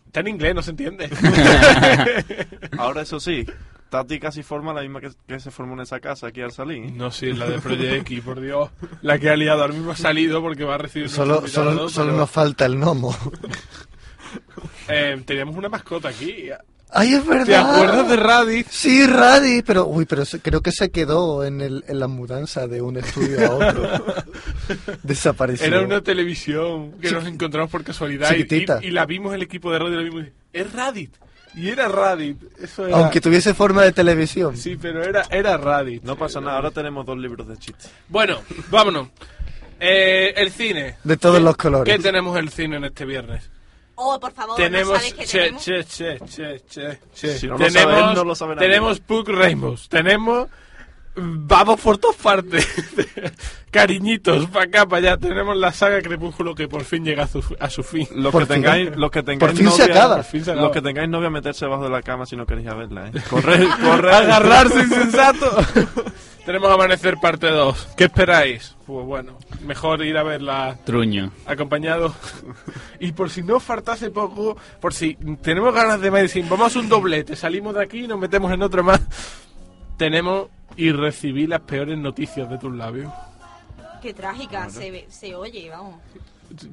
Está en inglés, no se entiende. (laughs) Ahora eso sí, Tati casi forma la misma que, que se formó en esa casa aquí al salir. No, sí, la de Project X, por Dios. La que ha liado. Ahora mismo ha salido porque va a recibir... Solo, solo, solo pero- nos falta el gnomo. Eh, teníamos una mascota aquí. ¡Ay, es verdad! ¿Te acuerdas de Raditz? Sí, Raditz, pero uy, pero se- creo que se quedó en, el, en la mudanza de un estudio a otro. (laughs) Desapareció. Era una televisión que nos encontramos por casualidad y, Chiquitita. y- y la vimos el equipo de radio y la vimos y, es Raditz. Y era Raditz. Eso era... Aunque tuviese forma de televisión. Sí, pero era, era Raditz. No pasa nada, ahora tenemos dos libros de chistes. Bueno, vámonos. Eh, el cine. De todos ¿Qué- los colores. ¿Qué tenemos el cine en este viernes? Oh, por favor, ¿no tenemos sabes qué che, tenemos? che, che, che, che, che. Si no lo tenemos, sabe él, no lo sabe nadie. tenemos Puck Rainbows, tenemos Vamos por todas partes. (laughs) Cariñitos, para acá, para allá. Tenemos la saga Crepúsculo que por fin llega a su, a su fin. Los Por que fin. tengáis, los que tengáis Por fin se acaba. Por fin se acaba. los que tengáis novia meterse debajo de la cama si no queréis a verla, eh. Corre, corre. (laughs) Agarrarse (laughs) insensato. Tenemos Amanecer parte 2. ¿Qué esperáis? Pues bueno, mejor ir a verla Truño. acompañado. Y por si no faltase poco, por si tenemos ganas de medicina, vamos a hacer un doblete, salimos de aquí y nos metemos en otro más. Tenemos y recibí las peores noticias de tus labios. Qué trágica se, ve- se oye, vamos.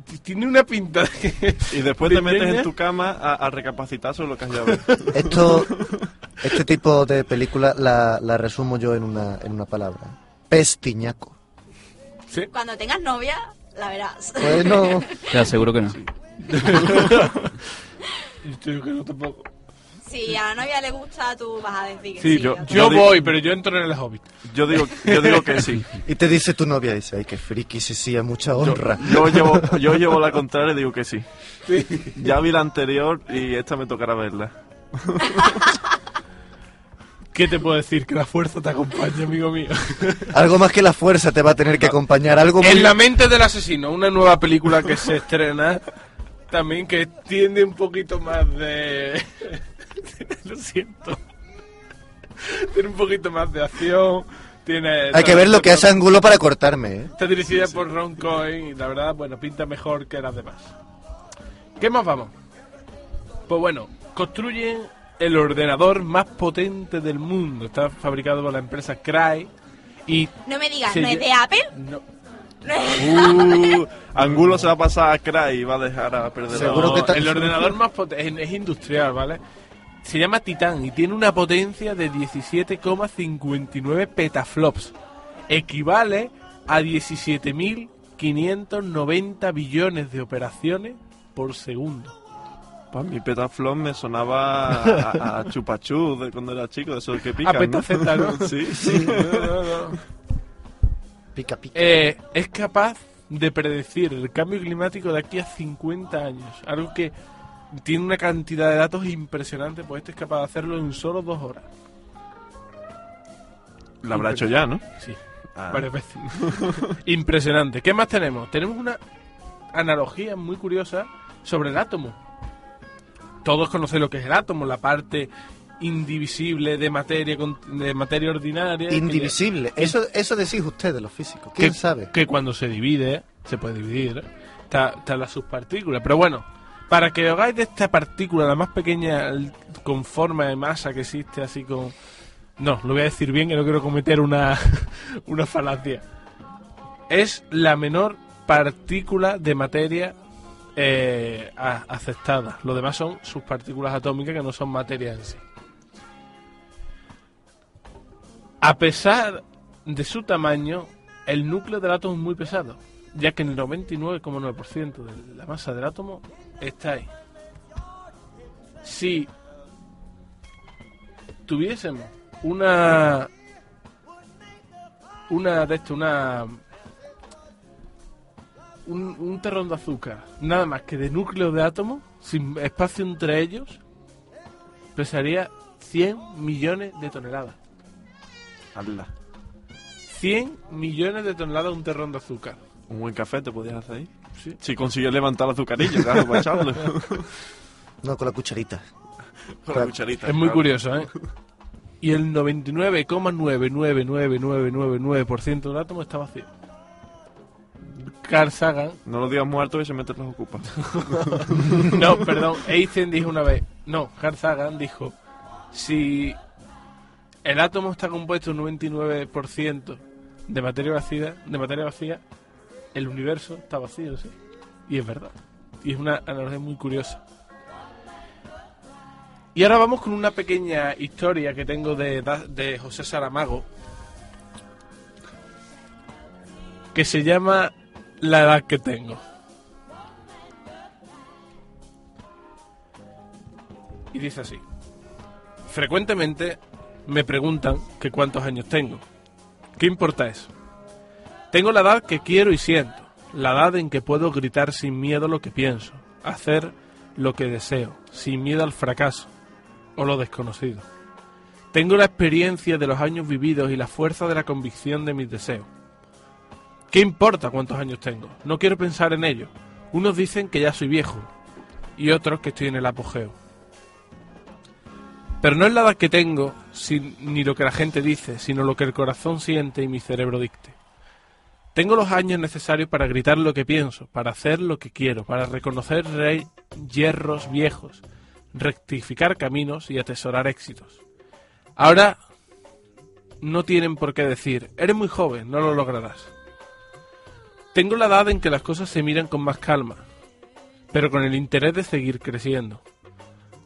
T- Tiene una pinta de... Y después te metes en tu cama a, a recapacitar sobre lo que has ver. Esto, este tipo de película la, la resumo yo en una, en una palabra. Pestiñaco. Cuando tengas novia, la verás. Bueno, Te aseguro que no. (laughs) Yo que no tampoco. Si a la novia le gusta, tú vas a decir que Sí, sí. yo- ¿no? Yo digo- voy, pero yo entro en el Hobbit. Yo digo, yo digo que sí. (laughs) y te dice tu novia, dice, ay, qué friki, sí, sí, a mucha honra. yo llevo, (laughs) yo llevo la contraria y digo que sí. Ya vi la anterior y esta me tocará verla. (laughs) ¿Qué te puedo decir? Que la fuerza te acompañe, amigo mío. Algo más que la fuerza te va a tener que acompañar, algo muy... En la mente del asesino, una nueva película que se estrena también que tiene un poquito más de... (laughs) Lo siento. Tiene un poquito más de acción. Tiene... Hay que ver lo que hace Angulo para cortarme, ¿eh? Está dirigida por Ron Cohen y la verdad, bueno, pinta mejor que las demás. ¿Qué más vamos? Pues bueno, construyen el ordenador más potente del mundo. Está fabricado por la empresa Cry y... No me digas, ¿no es de Apple? No, Uh, Angulo se va a pasar a Cry y va a dejar a perder Seguro que el ordenador más potente es, es industrial, ¿vale? Se llama Titan y tiene una potencia de 17,59 petaflops. Equivale a 17.590 billones de operaciones por segundo. Para mi petaflop me sonaba a, a chupachú de cuando era chico, de esos que pican, A petaceta, ¿no? (laughs) Sí, sí. No, no, no. Pica, pica. Eh, es capaz de predecir el cambio climático de aquí a 50 años. Algo que tiene una cantidad de datos impresionante, pues este es capaz de hacerlo en solo dos horas. Lo habrá hecho ya, ¿no? Sí, Ah. varias veces. (laughs) Impresionante. ¿Qué más tenemos? Tenemos una analogía muy curiosa sobre el átomo. Todos conocen lo que es el átomo, la parte indivisible de materia de materia ordinaria. que- Indivisible. Eso, eso decís ustedes, los físicos. que, ¿Quién sabe? que cuando se divide, se puede dividir, está, está la subpartícula. Pero bueno, para que hagáis de esta partícula la más pequeña con forma de masa que existe, así con... No, lo voy a decir bien, que no quiero cometer una, (laughs) una falacia. Es la menor partícula de materia eh, aceptada. Lo demás son sus partículas atómicas que no son materia en sí. A pesar de su tamaño, el núcleo del átomo es muy pesado, ya que el 99,9% de la masa del átomo está ahí. Si tuviésemos una una de esto, una un, un terrón de azúcar, nada más que de núcleo de átomos, sin espacio entre ellos, pesaría 100 millones de toneladas. Hazla. 100 millones de toneladas un terrón de azúcar. Un buen café te podías hacer ahí. Sí. Si consigues levantar el azucarillo, claro, para echarlo. (laughs) No, con la cucharita. Con la cucharita. Es muy claro. curioso, ¿eh? Y el 99,99999% del átomo está vacío. Carl Sagan, No lo digas muerto y se mete los ocupas. (laughs) no, perdón, Einstein dijo una vez, no, Carl Sagan dijo, si el átomo está compuesto un 99% de materia vacía, de materia vacía, el universo está vacío, sí. Y es verdad. Y es una analogía muy curiosa. Y ahora vamos con una pequeña historia que tengo de, José Saramago. Que se llama La edad que tengo. Y dice así. Frecuentemente me preguntan que cuántos años tengo. ¿Qué importa eso? Tengo la edad que quiero y siento. La edad en que puedo gritar sin miedo lo que pienso. Hacer lo que deseo, sin miedo al fracaso o lo desconocido. Tengo la experiencia de los años vividos y la fuerza de la convicción de mis deseos. ¿Qué importa cuántos años tengo? No quiero pensar en ello. Unos dicen que ya soy viejo y otros que estoy en el apogeo. Pero no es la edad que tengo, ni lo que la gente dice, sino lo que el corazón siente y mi cerebro dicte. Tengo los años necesarios para gritar lo que pienso, para hacer lo que quiero, para reconocer rey- hierros viejos, rectificar caminos y atesorar éxitos. Ahora no tienen por qué decir, eres muy joven, no lo lograrás. Tengo la edad en que las cosas se miran con más calma, pero con el interés de seguir creciendo.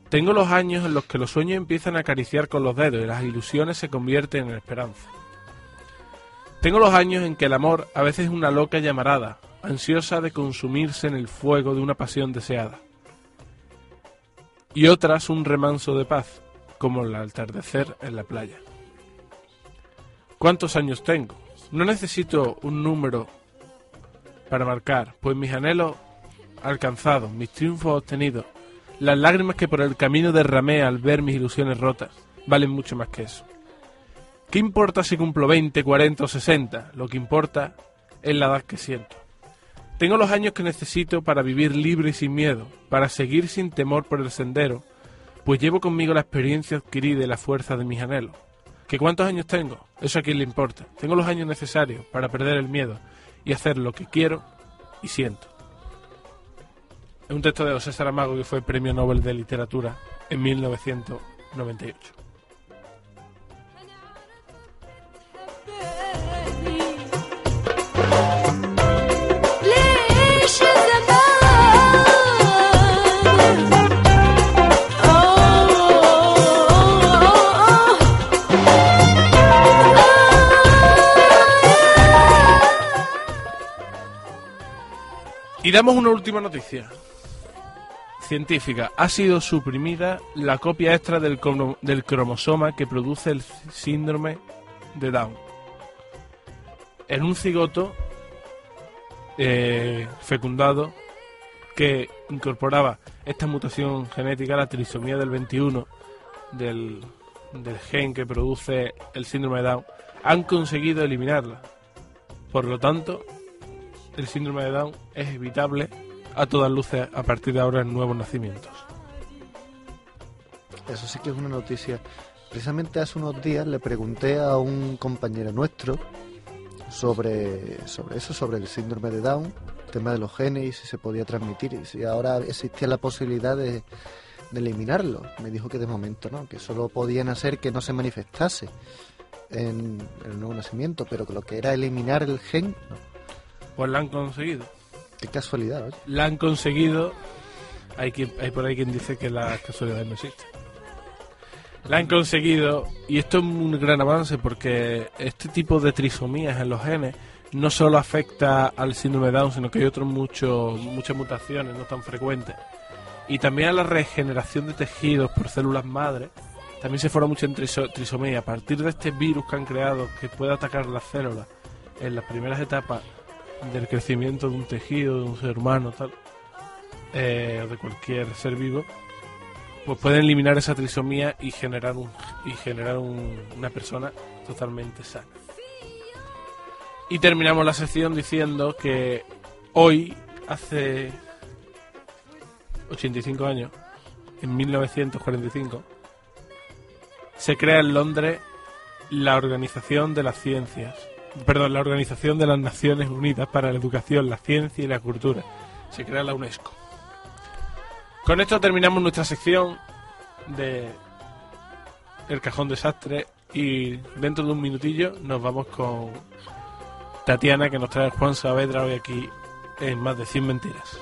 Tengo los años en los que los sueños empiezan a acariciar con los dedos y las ilusiones se convierten en esperanza. Tengo los años en que el amor a veces es una loca llamarada, ansiosa de consumirse en el fuego de una pasión deseada. Y otras un remanso de paz, como el atardecer en la playa. ¿Cuántos años tengo? No necesito un número para marcar, pues mis anhelos alcanzados, mis triunfos obtenidos, las lágrimas que por el camino derramé al ver mis ilusiones rotas, valen mucho más que eso. ¿Qué importa si cumplo 20, 40 o 60? Lo que importa es la edad que siento. Tengo los años que necesito para vivir libre y sin miedo, para seguir sin temor por el sendero, pues llevo conmigo la experiencia adquirida y la fuerza de mis anhelos. ¿Que cuántos años tengo? Eso a quién le importa. Tengo los años necesarios para perder el miedo y hacer lo que quiero y siento. Es un texto de José Saramago que fue Premio Nobel de Literatura en 1998. Y damos una última noticia. Científica. Ha sido suprimida la copia extra del, cromo- del cromosoma que produce el síndrome de Down. En un cigoto eh, fecundado que incorporaba esta mutación genética, la trisomía del 21 del, del gen que produce el síndrome de Down, han conseguido eliminarla. Por lo tanto, el síndrome de Down es evitable a todas luces a partir de ahora en nuevos nacimientos. Eso sí que es una noticia. Precisamente hace unos días le pregunté a un compañero nuestro sobre, sobre eso, sobre el síndrome de Down, el tema de los genes y si se podía transmitir y si ahora existía la posibilidad de, de eliminarlo. Me dijo que de momento no, que solo podían hacer que no se manifestase en el nuevo nacimiento, pero que lo que era eliminar el gen, no. Pues la han conseguido. Qué casualidad, oye. La han conseguido. Hay, quien, hay por ahí quien dice que las casualidades no existen. La han conseguido y esto es un gran avance porque este tipo de trisomías en los genes no solo afecta al síndrome de Down, sino que hay otros muchos muchas mutaciones no tan frecuentes. Y también a la regeneración de tejidos por células madre. También se forma mucha triso- trisomía. A partir de este virus que han creado que puede atacar las células en las primeras etapas del crecimiento de un tejido, de un ser humano, tal, eh, o de cualquier ser vivo, pues pueden eliminar esa trisomía y generar un, y generar un- una persona totalmente sana. Y terminamos la sección diciendo que hoy, hace 85 años, en 1945, se crea en Londres la Organización de las Ciencias, perdón, la Organización de las Naciones Unidas para la Educación, la Ciencia y la Cultura. Se crea la UNESCO. Con esto terminamos nuestra sección de El Cajón Desastre y dentro de un minutillo nos vamos con Tatiana que nos trae Juan Saavedra hoy aquí en Más de 100 Mentiras.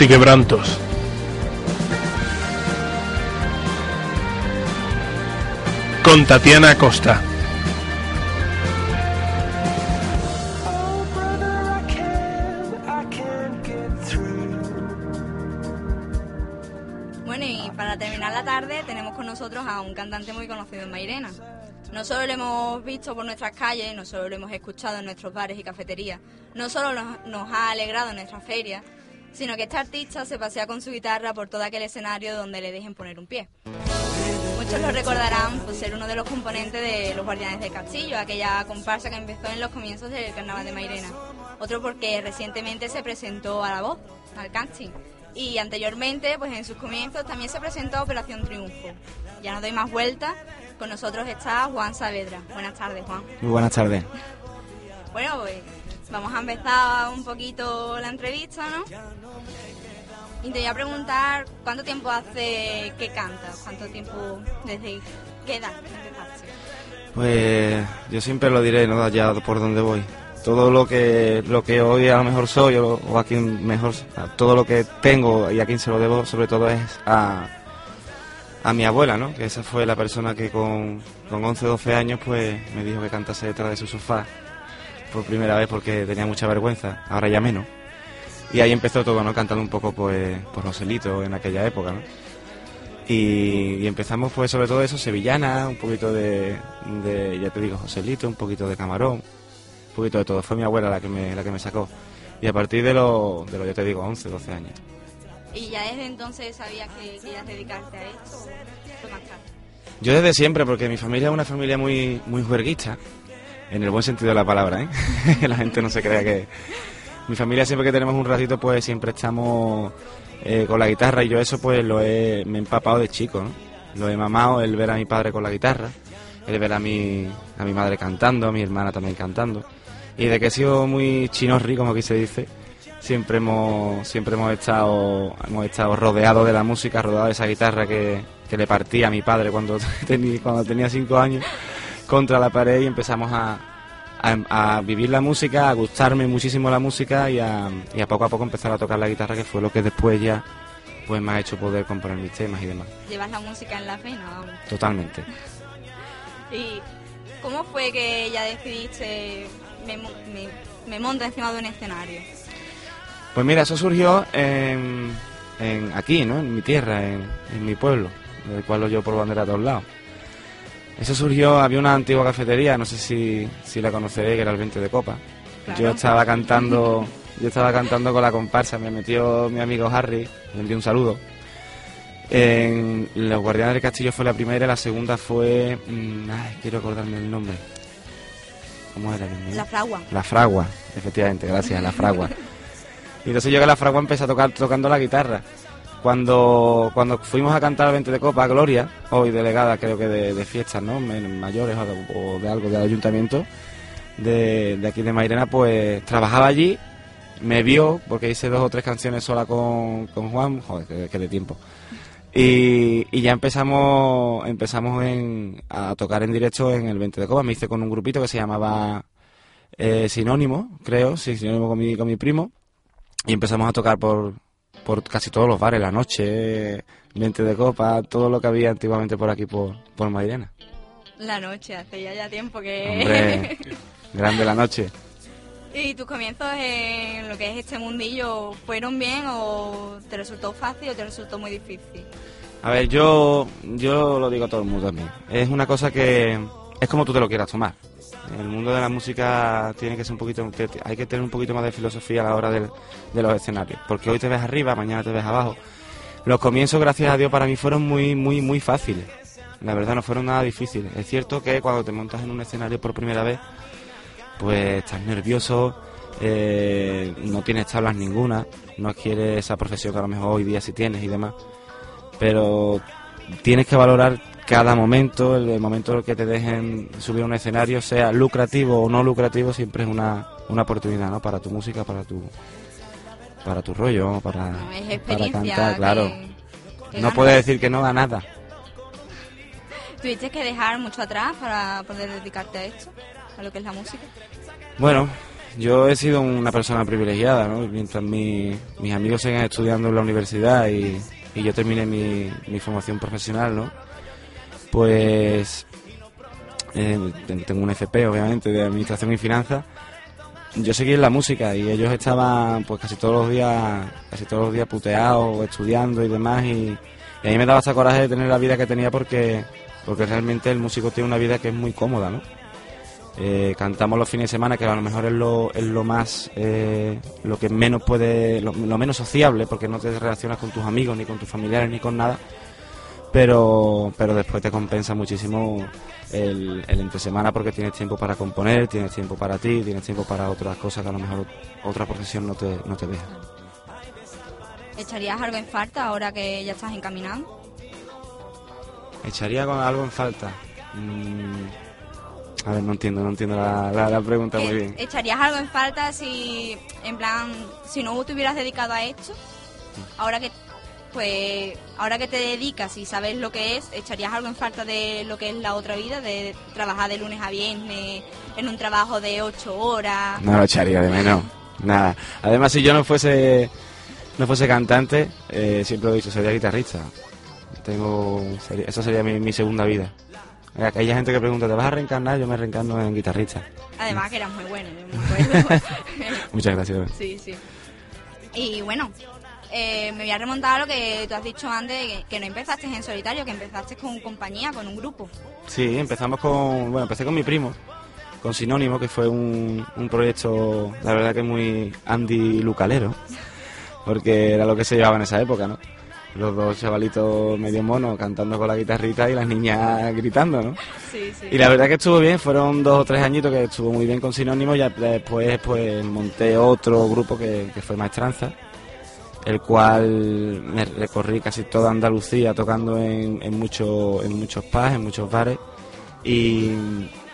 Y quebrantos. Con Tatiana Acosta. Bueno, y para terminar la tarde tenemos con nosotros a un cantante muy conocido en Mairena. No solo lo hemos visto por nuestras calles, no solo lo hemos escuchado en nuestros bares y cafeterías, no solo nos, nos ha alegrado en nuestra feria, sino que este artista se pasea con su guitarra por todo aquel escenario donde le dejen poner un pie. Muchos lo recordarán por ser uno de los componentes de Los Guardianes del Castillo, aquella comparsa que empezó en los comienzos del Carnaval de Mairena. Otro porque recientemente se presentó a la voz, al casting. Y anteriormente, pues en sus comienzos también se presentó a Operación Triunfo. Ya no doy más vueltas, con nosotros está Juan Saavedra. Buenas tardes, Juan. Muy buenas tardes. Bueno, pues vamos a empezar un poquito la entrevista, ¿no? Y te voy a preguntar cuánto tiempo hace que cantas, cuánto tiempo, desde qué edad. Pues yo siempre lo diré, ¿no? Allá por donde voy. Todo lo que lo que hoy a lo mejor soy o, o a quien mejor, todo lo que tengo y a quien se lo debo, sobre todo es a, a mi abuela, ¿no? Que esa fue la persona que con, con 11 o 12 años pues me dijo que cantase detrás de su sofá por primera vez porque tenía mucha vergüenza, ahora ya menos. Y ahí empezó todo, ¿no? Cantando un poco pues por Joselito en aquella época, ¿no? Y, y empezamos pues sobre todo eso, sevillana, un poquito de, de, ya te digo, Joselito, un poquito de camarón, un poquito de todo. Fue mi abuela la que me, la que me sacó. Y a partir de lo, de lo ya te digo, 11, 12 años. ¿Y ya desde entonces sabías que querías dedicarte a esto o más tarde? Yo desde siempre, porque mi familia es una familia muy, muy juerguista, en el buen sentido de la palabra, ¿eh? (laughs) la gente no se crea que... Mi familia siempre que tenemos un ratito, pues siempre estamos eh, con la guitarra y yo eso pues lo he, me he empapado de chico, ¿no? Lo he mamado, el ver a mi padre con la guitarra, el ver a mi, a mi madre cantando, a mi hermana también cantando. Y de que he sido muy chinorri, como aquí se dice, siempre hemos, siempre hemos estado, hemos estado rodeados de la música, rodeados de esa guitarra que, que le partía a mi padre cuando (laughs) tenía, cuando tenía cinco años contra la pared y empezamos a, a, a vivir la música, a gustarme muchísimo la música y a, y a poco a poco empezar a tocar la guitarra, que fue lo que después ya pues me ha hecho poder componer mis temas y demás. Llevas la música en la fe, ¿no? Totalmente. (laughs) ¿Y cómo fue que ya decidiste me, me, me monto encima de un escenario? Pues mira, eso surgió en, en aquí, ¿no? En mi tierra, en, en mi pueblo, del cual lo llevo por bandera a todos lados. Eso surgió, había una antigua cafetería, no sé si, si la conoceréis, que era el 20 de Copa. Claro. Yo estaba cantando, yo estaba cantando con la comparsa, me metió mi amigo Harry, le envié un saludo. En Los Guardianes del Castillo fue la primera, y la segunda fue, mm, ay, quiero acordarme el nombre. ¿Cómo era? Mío? La fragua. La fragua, efectivamente, gracias, la fragua. Y entonces yo que la fragua empecé a tocar tocando la guitarra. Cuando, cuando fuimos a cantar al 20 de Copa, Gloria, hoy delegada creo que de, fiestas, ¿no? Mayores o de, o de algo del ayuntamiento de, aquí de Mairena, pues trabajaba allí, me vio, porque hice dos o tres canciones sola con, con Juan, joder, que de tiempo. Y, y ya empezamos empezamos en, a tocar en directo en el 20 de Copa. Me hice con un grupito que se llamaba eh, Sinónimo, creo, sí, Sinónimo con mi, con mi primo. Y empezamos a tocar por, por casi todos los bares, la noche, 20 de Copa, todo lo que había antiguamente por aquí, por, por Mairena. La noche, hace ya, ya tiempo que... Hombre, (laughs) grande la noche. ¿Y tus comienzos en lo que es este mundillo fueron bien o te resultó fácil o te resultó muy difícil? A ver, yo, yo lo digo a todo el mundo también. Es una cosa que es como tú te lo quieras tomar. El mundo de la música tiene que ser un poquito, hay que tener un poquito más de filosofía a la hora de los escenarios. Porque hoy te ves arriba, mañana te ves abajo. Los comienzos, gracias a Dios, para mí fueron muy, muy, muy fáciles. La verdad, no fueron nada difíciles. Es cierto que cuando te montas en un escenario por primera vez, pues estás nervioso, eh, no tienes tablas ninguna, no quieres esa profesión que a lo mejor hoy día sí tienes y demás, pero tienes que valorar cada momento, el, momento en el que te dejen subir a un escenario, sea lucrativo o no lucrativo, siempre es una, una oportunidad, ¿no? Para tu música, para tu para tu rollo, para, Es para experiencia cantar, claro. que- que no puedes decir que no a nada. ¿Tuviste que dejar mucho atrás para poder dedicarte a esto? A lo que es la música. Bueno, yo he sido una persona privilegiada, ¿no? Mientras mi- mis amigos sigan estudiando en la universidad y, y yo termine mi, mi formación profesional, ¿no? Pues eh, ten- tengo un FP, obviamente, de Administración y Finanzas. Yo seguí en la música y ellos estaban pues casi todos los días, casi todos los días puteados, estudiando y demás y, a mí me daba esa coraje de tener la vida que tenía porque, porque realmente el músico tiene una vida que es muy cómoda, ¿no? Eh, cantamos los fines de semana, que a lo mejor es lo, es lo más, eh, lo que menos puede, lo, lo menos sociable, porque no te relacionas con tus amigos, ni con tus familiares, ni con nada. Pero, pero después te compensa muchísimo el, el entre semana porque tienes tiempo para componer, tienes tiempo para ti, tienes tiempo para otras cosas que a lo mejor otra profesión no te, no te deja. ¿Echarías algo en falta ahora que ya estás encaminando? ¿Echaría algo en falta? Mm, a ver, no entiendo, no entiendo la, la- la pregunta muy bien. ¿Echarías algo en falta si, en plan, si no te hubieras dedicado a esto? Ahora que, pues, ahora que te dedicas y sabes lo que es, ¿echarías algo en falta de lo que es la otra vida? De trabajar de lunes a viernes en un trabajo de ocho horas. No lo echaría de menos, nada. Además, si yo no fuese no fuese cantante, eh, siempre lo he dicho, sería guitarrista. Tengo, sería- esa sería mi, mi segunda vida. Hay aquella gente que pregunta, ¿te vas a reencarnar? Yo me reencarno en guitarrista. Además que eras muy bueno, yo me acuerdo. Muchas gracias. Sí, sí. Y bueno, eh, me voy a remontar a lo que tú has dicho antes, que, que no empezaste en solitario, que empezaste con compañía, con un grupo. Sí, empezamos con, bueno, empecé con mi primo, con Sinónimo, que fue un, un proyecto, la verdad que muy Andy Lucalero, porque era lo que se llevaba en esa época, ¿no? Los dos chavalitos medio monos cantando con la guitarrita y las niñas gritando, ¿no? Sí, sí. Y la verdad que estuvo bien, fueron dos o tres añitos que estuvo muy bien con Sinónimo y después pues monté otro grupo que, que fue Maestranza, el cual me recorrí casi toda Andalucía tocando en, en, muchos en muchos pubs, en muchos bares y,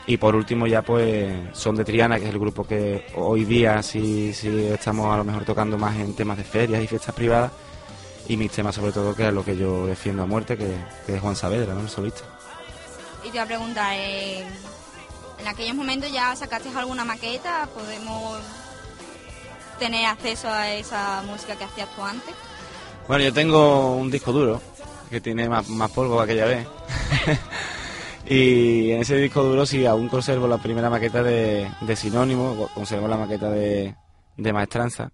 y por último ya pues Son de Triana, que es el grupo que hoy día sí, sí estamos a lo mejor tocando más en temas de ferias y fiestas privadas y mis temas sobre todo que es lo que yo defiendo a muerte, que, es Juan Saavedra, ¿no? el solista. Y te iba a preguntar, eh, ¿en aquellos momentos ya sacaste alguna maqueta? ¿Podemos tener acceso a esa música que hacías tú antes? Bueno, yo tengo un disco duro que tiene más, más polvo que aquella vez. (laughs) y en ese disco duro sí aún conservo la primera maqueta de, Sinónimo, conservo la maqueta de, Maestranza.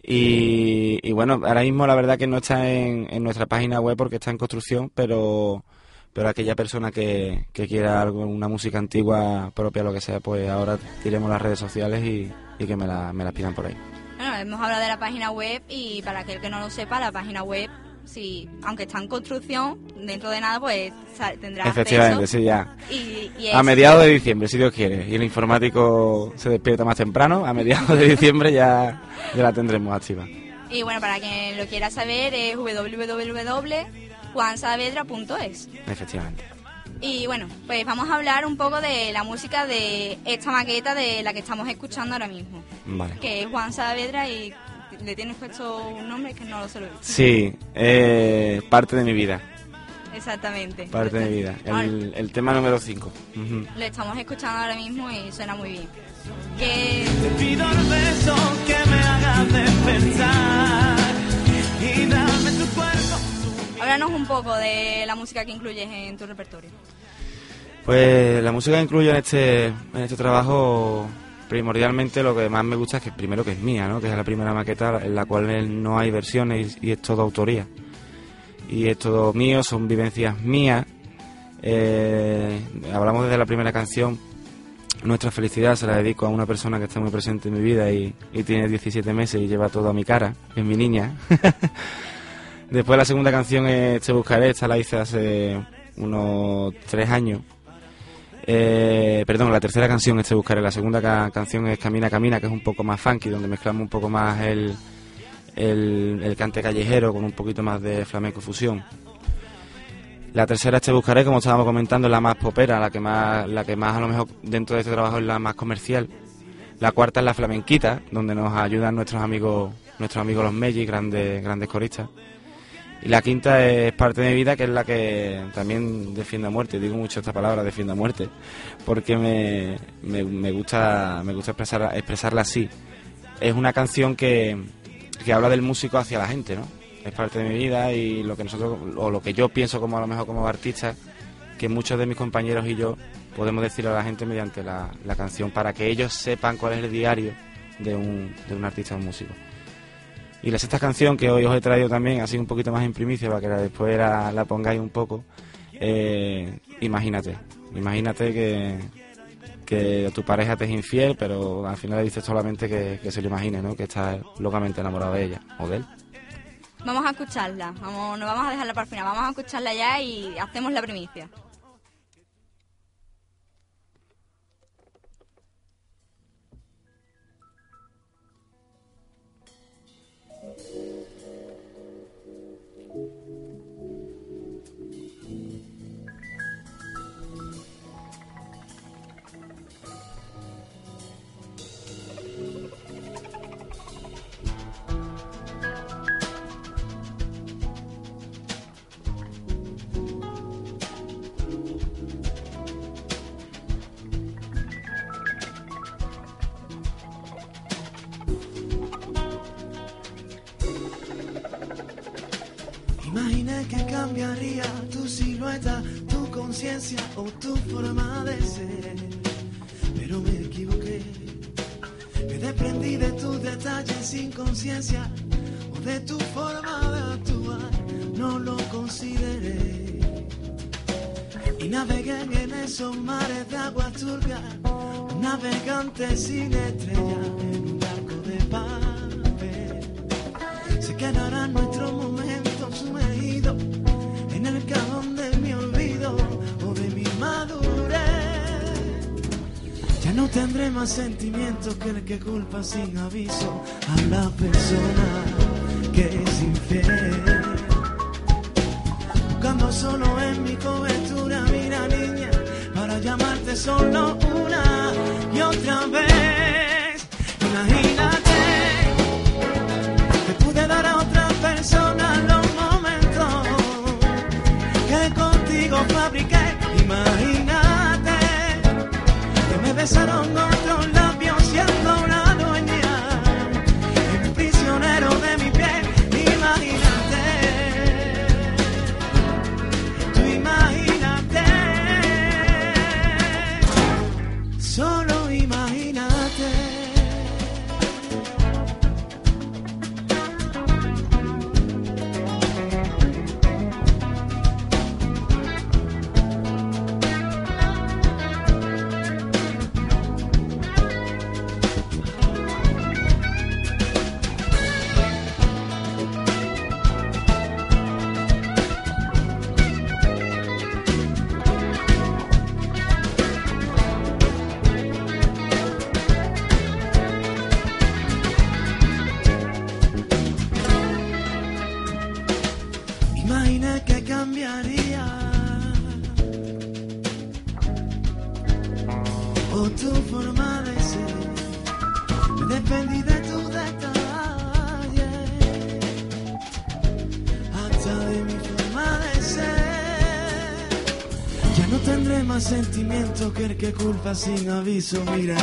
Y, bueno, ahora mismo la verdad que no está en, en nuestra página web porque está en construcción, pero pero aquella persona que, que quiera algo, una música antigua propia, lo que sea, pues ahora tiremos las redes sociales y, y que me la, me la pidan por ahí. Bueno, hemos hablado de la página web y para aquel que no lo sepa, la página web, si, aunque está en construcción, dentro de nada, pues tendrá Efectivamente, acceso. sí, ya. Y, y A mediados de diciembre, si Dios quiere, y el informático se despierta más temprano, a mediados de diciembre ya, ya la tendremos activa. Y bueno, para quien lo quiera saber, es www.juansaavedra.es. Efectivamente. Y bueno, pues vamos a hablar un poco de la música de esta maqueta de la que estamos escuchando ahora mismo, Vale. que es Juan Saavedra y le tienes puesto un nombre que no lo sé. lo he dicho. Sí, eh, parte de mi vida. Exactamente. Parte de mi vida. El, el tema número 5. Lo estamos escuchando ahora mismo y suena muy bien. Que Te pido el beso que me haga despertar y cuerpo. Háblanos un poco de la música que incluyes en tu repertorio. Pues la música que incluyo en este, en este trabajo, primordialmente lo que más me gusta es que primero que es mía, ¿no? que es la primera maqueta en la cual no hay versiones y, es todo autoría. Y es todo mío, son vivencias mías. Eh, hablamos desde la primera canción. Nuestra felicidad se la dedico a una persona que está muy presente en mi vida y, tiene 17 meses y lleva todo a mi cara, es mi niña. (laughs) Después la segunda canción es Te buscaré, esta la hice hace unos tres años. Eh, perdón, la tercera canción es Te buscaré, la segunda ca- canción es Camina, Camina, que es un poco más funky, donde mezclamos un poco más el, el, cante callejero con un poquito más de flamenco fusión. La tercera es Te buscaré, como estábamos comentando, es la más popera, la que más, la que más a lo mejor dentro de este trabajo es la más comercial. La cuarta es la flamenquita, donde nos ayudan nuestros amigos, nuestros amigos los Melli, grandes, grandes coristas. Y la quinta es parte de mi vida, que es la que también defiende a muerte. Digo mucho esta palabra, defiende a muerte, porque me, me, me gusta, me gusta expresar, expresarla así. Es una canción que, que habla del músico hacia la gente, ¿no? Es parte de mi vida y lo que nosotros, o lo que yo pienso como a lo mejor como artista, que muchos de mis compañeros y yo podemos decirle a la gente mediante la, la canción para que ellos sepan cuál es el diario de un, de un artista o un músico. Y la sexta canción que hoy os he traído también, así un poquito más en primicia, para que después la, la pongáis un poco. eh, imagínate, imagínate que, que tu pareja te es infiel, pero al final le dices solamente que, que se lo imagine, ¿no? Que estás locamente enamorado de ella o de él. Vamos a escucharla. Vamos, no vamos a dejarla para el final. Vamos a escucharla ya y hacemos la primicia. O tu forma de ser. Pero me equivoqué. Me desprendí de tus detalles sin conciencia o de tu forma de actuar. No lo consideré. Y navegué en esos mares de agua turbia. Un navegante sin estrella sentimientos que el que culpa sin aviso a la persona que es infiel. Buscando solo en mi cobertura, mira niña, para llamarte solo culpa sin aviso. Mira,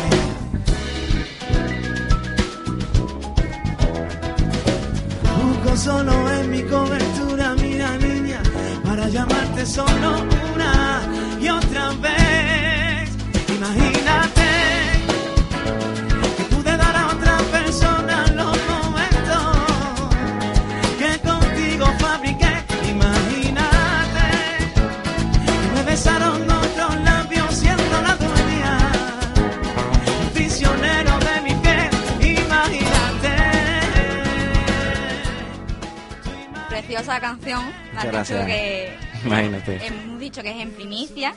Dicho gracias. que (laughs) Imagínate. hemos dicho que es en primicia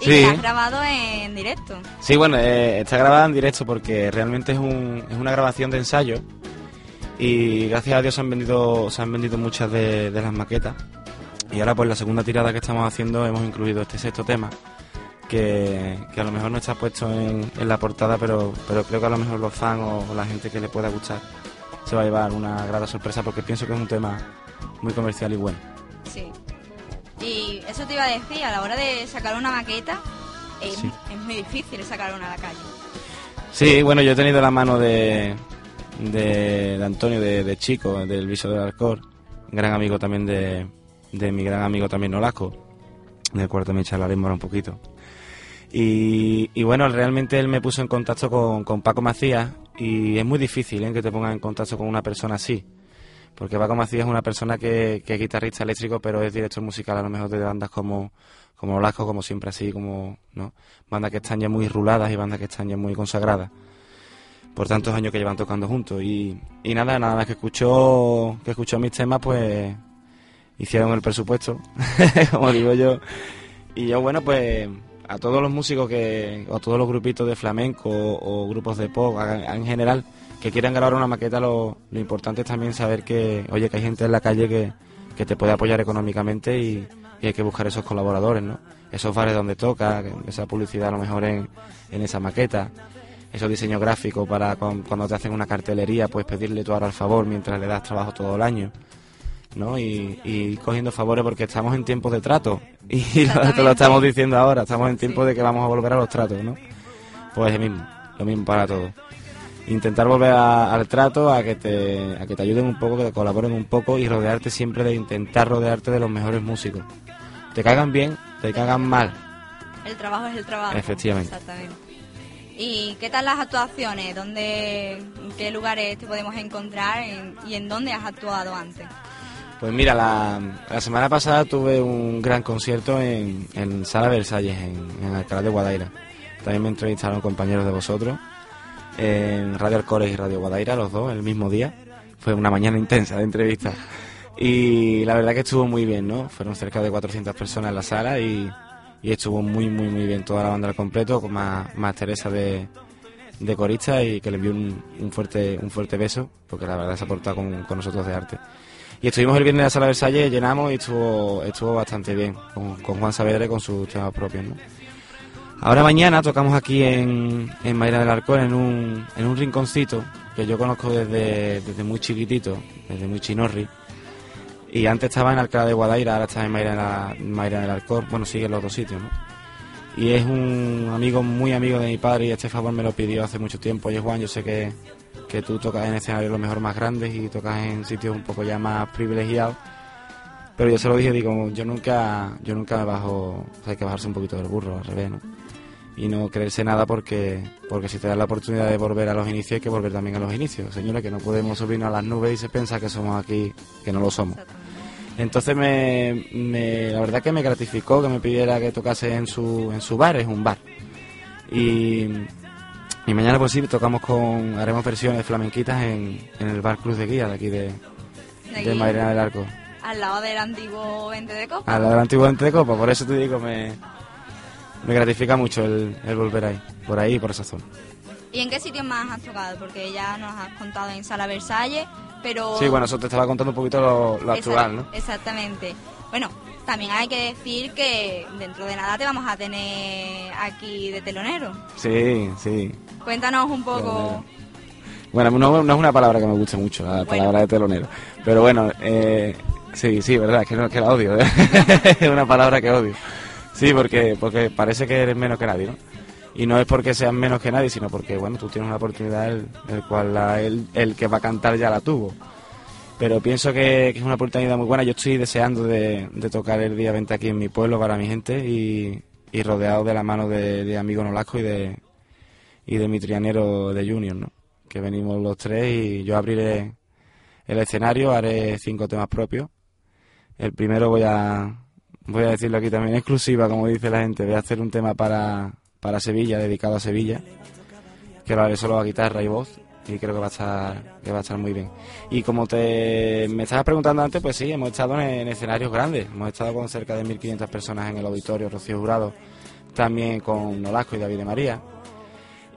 y Sí. has grabado en directo. Sí, bueno, eh, está grabada en directo porque realmente es, un, es una grabación de ensayo y gracias a Dios se han vendido, se han vendido muchas de, de las maquetas y ahora pues la segunda tirada que estamos haciendo hemos incluido este sexto tema que, que a lo mejor no está puesto en, en la portada pero, pero creo que a lo mejor los fans o la gente que le pueda gustar se va a llevar una grata sorpresa porque pienso que es un tema muy comercial y bueno. Sí. Y eso te iba a decir, a la hora de sacar una maqueta, es, Sí. es muy difícil sacar una a la calle. Sí, bueno, yo he tenido la mano de, de, de Antonio, de, de Chico, del Viso del Alcor, gran amigo también de, de mi gran amigo también Nolasco, del cual también charlaremos ahora un poquito. Y, y bueno, realmente él me puso en contacto con, con Paco Macías y es muy difícil ¿eh? que te pongas en contacto con una persona así. Porque Paco Macías es una persona que, que es guitarrista eléctrico, pero es director musical a lo mejor de bandas como, como Nolasco, como siempre así, como, ¿no? Bandas que están ya muy ruladas y bandas que están ya muy consagradas. Por tantos años que llevan tocando juntos. Y, y nada, nada más que escuchó, que escuchó mis temas, pues hicieron el presupuesto, (laughs) como digo yo. Y yo, bueno, pues a todos los músicos que, o todos los grupitos de flamenco o, grupos de pop a- en general que quieran grabar una maqueta, lo, lo importante es también saber que, oye, que hay gente en la calle que, que te puede apoyar económicamente y, y hay que buscar esos colaboradores, ¿no? Esos bares donde toca, esa publicidad a lo mejor en, en esa maqueta, esos diseños gráficos para cuan- cuando te hacen una cartelería, pues pedirle tú ahora al favor mientras le das trabajo todo el año. ¿no? Y, y cogiendo favores porque estamos en tiempos de trato (laughs) y te lo estamos diciendo ahora, estamos en tiempos de que vamos a volver a los tratos, ¿no? Pues lo mismo, lo mismo para todos. Intentar volver a- al trato, a que te a que te ayuden un poco, que te colaboren un poco y rodearte siempre de intentar rodearte de los mejores músicos. Te caigan bien, te caigan mal. El trabajo es el trabajo. Efectivamente. Exactamente. ¿Y qué tal las actuaciones? ¿Dónde, ¿En qué lugares te podemos encontrar en- y en dónde has actuado antes? Pues mira, la, la semana pasada tuve un gran concierto en, en Sala Versalles, en, en Alcalá de Guadaira. También me entrevistaron compañeros de vosotros en Radio Alcores y Radio Guadaira, los dos, el mismo día. Fue una mañana intensa de entrevistas. Y la verdad que estuvo muy bien, ¿no? Fueron cerca de 400 personas en la sala y, y estuvo muy, muy, muy bien toda la banda al completo, con más, más Teresa de, de corista y que le envió un, un fuerte un fuerte beso, porque la verdad se ha portado con, con nosotros de arte. Y estuvimos el viernes en la sala Versalles, llenamos y estuvo, estuvo bastante bien, con, Juan Saavedra y con sus temas propios, ¿no? Ahora mañana tocamos aquí en, en Mayra del Arcón, en un, en un rinconcito que yo conozco desde, desde muy chiquitito, desde muy chinorri. Y antes estaba en Alcalá de Guadaira, ahora está en Mayra, la- Mayra del Arcón, bueno, sigue en los dos sitios, ¿no? Y es un amigo, muy amigo de mi padre y este favor me lo pidió hace mucho tiempo. Oye Juan, yo sé que, que tú tocas en escenarios lo mejor más grandes y tocas en sitios un poco ya más privilegiados. Pero yo se lo dije, digo, yo nunca, yo nunca me bajo, hay que bajarse un poquito del burro, al revés, ¿no? Y no creerse nada porque, porque si te das la oportunidad de volver a los inicios, hay que volver también a los inicios. Señores, que no podemos subirnos a las nubes y se piensa que somos aquí, que no lo somos. Entonces me, me- la verdad que me gratificó que me pidiera que tocase en su, en su bar, es un bar. Y, y mañana pues sí, tocamos con, haremos versiones flamenquitas en, en el bar Cruz de Guía de aquí de, De del Arco. Al lado del antiguo 20 de copa. A la del antiguo Ente de Copa, por eso te digo, me, me gratifica mucho el, el volver ahí, por ahí y por esa zona. ¿Y en qué sitios más has tocado? Porque ya nos has contado en Sala Versalles, pero... Sí, bueno, eso te estaba contando un poquito lo, actual, ¿no? Exactamente. Bueno, también hay que decir que dentro de nada te vamos a tener aquí de telonero. Sí, sí. Cuéntanos un poco... Bueno, no, no es una palabra que me guste mucho, la palabra de telonero. Pero bueno, eh, sí, sí, verdad, es que, no, que la odio. ¿eh? (laughs) (laughs) es una palabra que odio. Sí, porque, porque parece que eres menos que nadie, ¿no? Y no es porque seas menos que nadie, sino porque, bueno, tú tienes una oportunidad el, cual la- el, el que va a cantar ya la tuvo. Pero pienso que, que es una oportunidad muy buena. Yo estoy deseando de, de tocar el día 20 aquí en mi pueblo para mi gente y, y rodeado de la mano de, de amigo Nolasco y de, y de mi trianero de Junior, ¿no? Que venimos los tres y yo abriré el escenario, haré cinco temas propios. El primero voy a, voy a decirlo aquí también, exclusiva, como dice la gente, voy a hacer un tema para, para Sevilla, dedicado a Sevilla, que lo haré solo a guitarra y voz y creo que va a estar, que va a estar muy bien. Y como te me estabas preguntando antes, pues sí, hemos estado en, en escenarios grandes, hemos estado con cerca de 1.500 personas en el auditorio Rocío Jurado, también con Nolasco y David de María.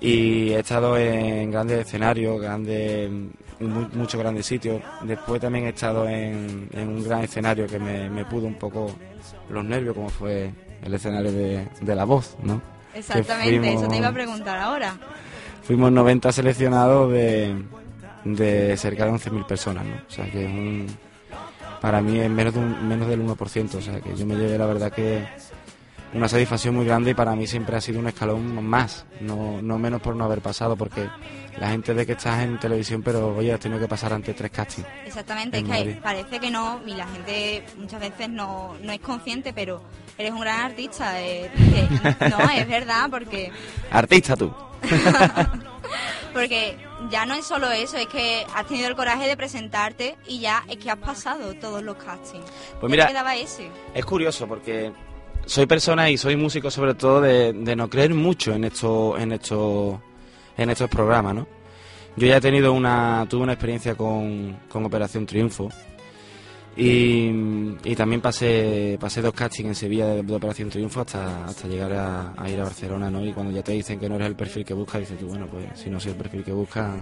Y he estado en grandes escenarios, grandes, mu- muchos grandes sitios. Después también he estado en, en un gran escenario que me, me pudo un poco los nervios, como fue el escenario de, de la voz, ¿no? Exactamente, eso te iba a preguntar ahora. Fuimos 90 seleccionados de, de cerca de 11.000 personas, ¿no? O sea que es un, para mí es menos, de un- menos del 1%, o sea que yo me llevé la verdad que una satisfacción muy grande y para mí siempre ha sido un escalón más, no, no menos por no haber pasado, porque la gente ve que estás en televisión, pero oye, has tenido que pasar ante tres castings. Exactamente, es que Madrid. parece que no, y la gente muchas veces no, no es consciente, pero eres un gran artista. eh, que- no, es verdad, porque Artista tú. (laughs) porque ya no es solo eso, es que has tenido el coraje de presentarte y ya es que has pasado todos los castings. Pues mira, quedaba ese. Es curioso porque soy persona y soy músico sobre todo de, de no creer mucho en estos en estos en estos programas, ¿no? Yo ya he tenido una tuve una experiencia con, con Operación Triunfo y, y también pasé pasé dos castings en Sevilla de, Operación Triunfo hasta hasta llegar a, ir a Barcelona, ¿no? Y cuando ya te dicen que no eres el perfil que buscas, dices tú, bueno, pues si no soy el perfil que buscas,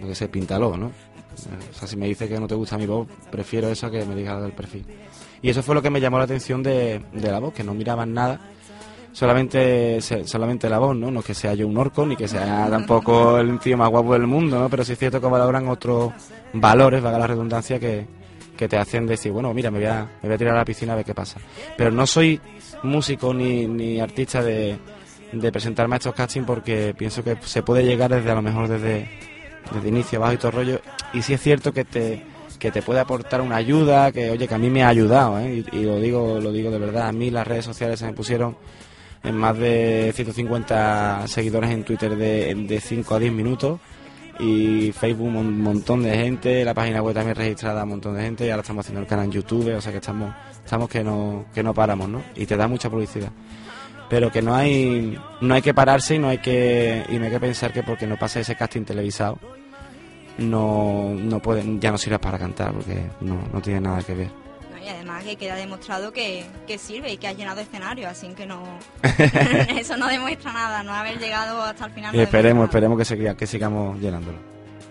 lo que sé, píntalo, ¿no? O sea, si me dice que no te gusta mi voz, prefiero eso que me digas del perfil. Y eso fue lo que me llamó la atención de, de la voz, que no miraban nada, solamente solamente la voz, ¿no? No es que sea yo un orco, ni que sea tampoco el tío más guapo del mundo, ¿no? Pero sí es cierto que valoran otros valores, valga la redundancia, que, que te hacen decir, bueno, mira, me voy, a, me voy a tirar a la piscina a ver qué pasa. Pero no soy músico ni, ni artista de, de presentarme a estos castings porque pienso que se puede llegar desde a lo mejor desde, desde inicio abajo y todo rollo. Y sí es cierto que te, que te puede aportar una ayuda, que oye, que a mí me ha ayudado, ¿eh? y, lo digo, lo digo de verdad, a mí las redes sociales se me pusieron en más de 150 seguidores en Twitter de, de 5 a 10 minutos y Facebook un montón de gente, la página web también registrada un montón de gente y ahora estamos haciendo el canal en YouTube, o sea que estamos, estamos que no, que no paramos, ¿no? Y te da mucha publicidad. Pero que no hay, no hay que pararse y no hay que, y no hay que pensar que porque no pasa ese casting televisado no, no pueden, ya no sirve para cantar porque no, no tiene nada que ver. ¿no? Y además que queda demostrado que, que sirve y que has llenado escenario, así que no (laughs) (laughs) eso no demuestra nada, no haber llegado hasta el final. Y esperemos, esperemos que, siga- que sigamos llenándolo.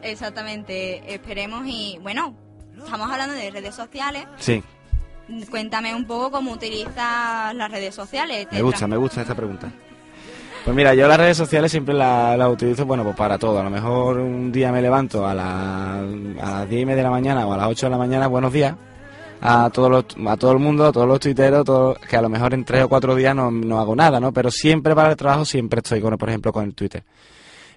Exactamente, esperemos y bueno, estamos hablando de redes sociales. Sí, Cuéntame un poco cómo utilizas las redes sociales. ¿Te me gusta, me gusta esta pregunta. Pues mira, yo las redes sociales siempre las las utilizo, bueno, pues para todo. A lo mejor un día me levanto a, la- a las 10 y media de la mañana o a las 8 de la mañana, buenos días, a, todos los, a todo el mundo, a todos los tuiteros, todo- que a lo mejor en tres o cuatro días no, no hago nada, ¿no? Pero siempre para el trabajo siempre estoy, con, por ejemplo, con el Twitter.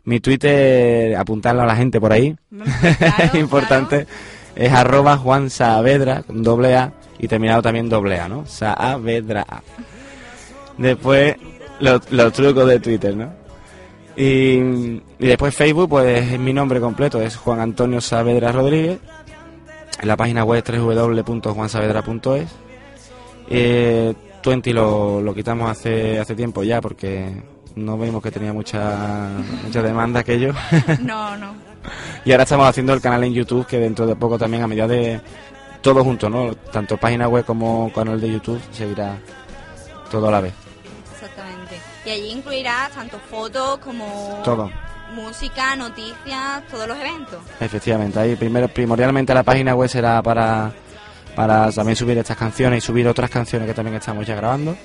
Mi Twitter, apuntarlo a la gente por ahí, (laughs) es (laughs) importante, es arroba Juan Saavedra, doble A, y terminado también doble A, ¿no? Saavedra A. Después, los, los trucos de Twitter, ¿no? Y, y después Facebook, pues es mi nombre completo, es Juan Antonio Saavedra Rodríguez. En la página web es www.juansaavedra.es. Eh, Twenty lo, lo quitamos hace, hace tiempo ya porque no vimos que tenía mucha, mucha demanda aquello. (laughs) No, no. Y ahora estamos haciendo el canal en YouTube, que dentro de poco también, a medida de todo junto, ¿no? Tanto página web como canal de YouTube seguirá todo a la vez. Y allí incluirás tanto fotos como Todo. música, noticias, todos los eventos. Efectivamente, ahí primero, primordialmente la página web será para, para también subir estas canciones y subir otras canciones que también estamos ya grabando.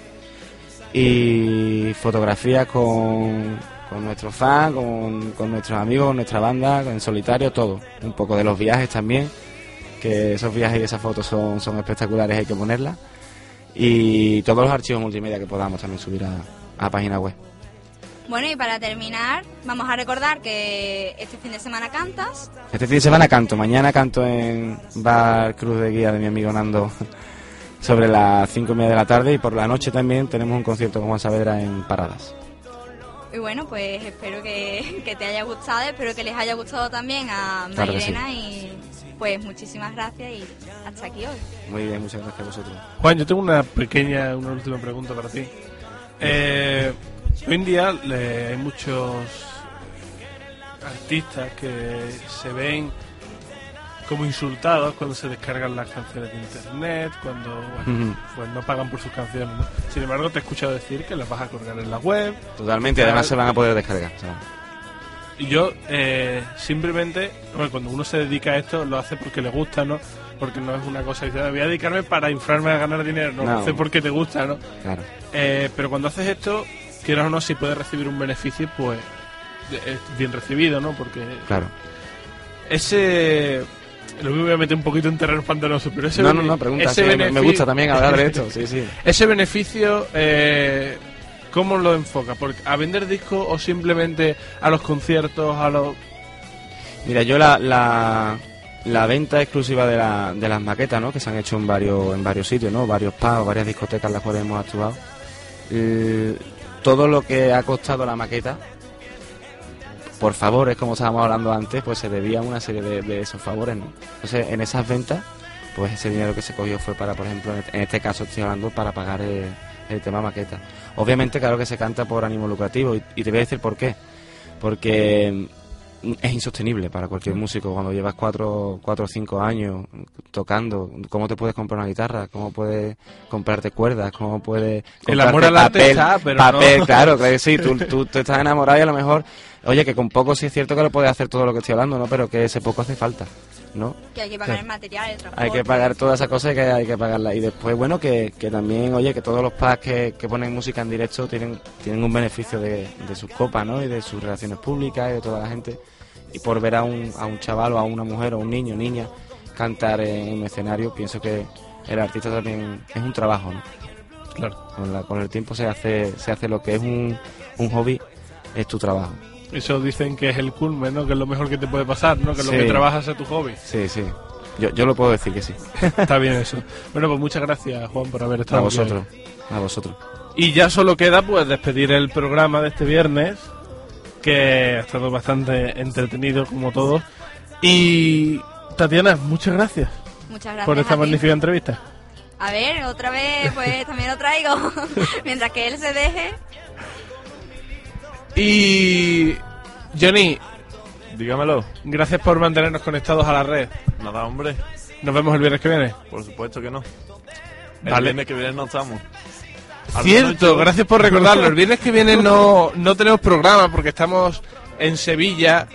Y fotografías con, con nuestros fans, con, con nuestros amigos, con nuestra banda, en solitario, todo. Un poco de los viajes también, que esos viajes y esas fotos son, son espectaculares, hay que ponerlas. Y todos los archivos multimedia que podamos también subir a, a la página web. Bueno, y para terminar, vamos a recordar que este fin de semana cantas. Este fin de semana canto, mañana canto en Bar Cruz de Guía de mi amigo Nando (laughs) sobre las cinco y media de la tarde y por la noche también tenemos un concierto con Juan Saavedra en Paradas. Y bueno, pues espero que, que te haya gustado, espero que les haya gustado también a Claro sí. Y pues muchísimas gracias y hasta aquí hoy. Muy bien, muchas gracias a vosotros. Juan, yo tengo una pequeña, una última pregunta para ti. Eh, hoy en día le- hay muchos artistas que se ven como insultados cuando se descargan las canciones de internet, cuando bueno, pues no pagan por sus canciones. ¿no? Sin embargo, te he escuchado decir que las vas a colgar en la web. Totalmente, además se van a poder descargar. Y yo eh, simplemente, bueno, cuando uno se dedica a esto, lo hace porque le gusta, ¿no? Porque no es una cosa que dice, voy a dedicarme para inflarme a ganar dinero, no, No. lo hace porque te gusta, ¿no? claro. Eh, pero cuando haces esto, quieras o no, si puedes recibir un beneficio, pues es bien recibido, ¿no? Porque Claro. ese Lo mismo voy a meter un poquito en terreno pantanoso, pero ese No, no, no, pregunta, ese sí, me- gusta también hablar de esto, sí, sí. (laughs) Ese beneficio, eh, ¿cómo lo enfoca? Porque ¿A vender discos o simplemente a los conciertos, a los... Mira, yo la, la, la venta exclusiva de, la, de las maquetas, ¿no? Que se han hecho en varios, en varios sitios, ¿no? Varios pubs, varias discotecas en las cuales hemos actuado. Eh, todo lo que ha costado la maqueta, por favores, como estábamos hablando antes, pues se debía a una serie de, de esos favores, ¿no? Entonces, en esas ventas, pues ese dinero que se cogió fue para, por ejemplo, en este- caso estoy hablando para pagar el, tema maqueta. Obviamente, claro que se canta por ánimo lucrativo, y, y te voy a decir por qué. Porque mm, es insostenible para cualquier músico cuando llevas cuatro, cuatro o cinco años tocando. ¿Cómo te puedes comprar una guitarra? ¿Cómo puedes comprarte cuerdas? ¿Cómo puedes El amor al arte papel? está, pero papel, no. claro, claro que sí. (laughs) Tú, tú, tú estás enamorado y a lo mejor, oye, que con poco sí es cierto que lo puedes hacer todo lo que estoy hablando, ¿no? Pero que ese poco hace falta, ¿no? Que hay que pagar Sí. el material, el transporte. Hay que pagar todas esas cosas que hay que pagarlas. Y después, bueno, que, que también, oye, que todos los pubs que, que ponen música en directo tienen, tienen un beneficio de, de sus copas, ¿no? Y de sus relaciones públicas y de toda la gente. Y por ver a un, a un chaval o a una mujer o un niño niña cantar en un escenario, pienso que el artista también es un trabajo, ¿no? Claro. Con, la- con el tiempo se hace, se hace lo que es un, un hobby, es tu trabajo. Eso dicen que es el culmen, ¿no? Que es lo mejor que te puede pasar, ¿no? Que lo que trabajas es tu hobby. Sí, sí. Yo, yo lo puedo decir que sí. (laughs) Está bien eso. Bueno, pues muchas gracias, Juan, por haber A estado aquí hoy. vosotros. A vosotros. Y ya solo queda pues despedir el programa de este viernes, que ha estado bastante entretenido como todos. Y Tatiana, muchas gracias, Muchas gracias. por esta a ti. magnífica entrevista. A ver, otra vez, pues también lo traigo. (laughs) Mientras que él se deje. Y Johnny, dígamelo. Gracias por mantenernos conectados a la red. Nada, hombre. Nos vemos el viernes que viene. Por supuesto que no. El Vale. viernes que viene no estamos. Cierto, gracias por recordarlo. El viernes que viene no, no tenemos programa porque estamos en Sevilla.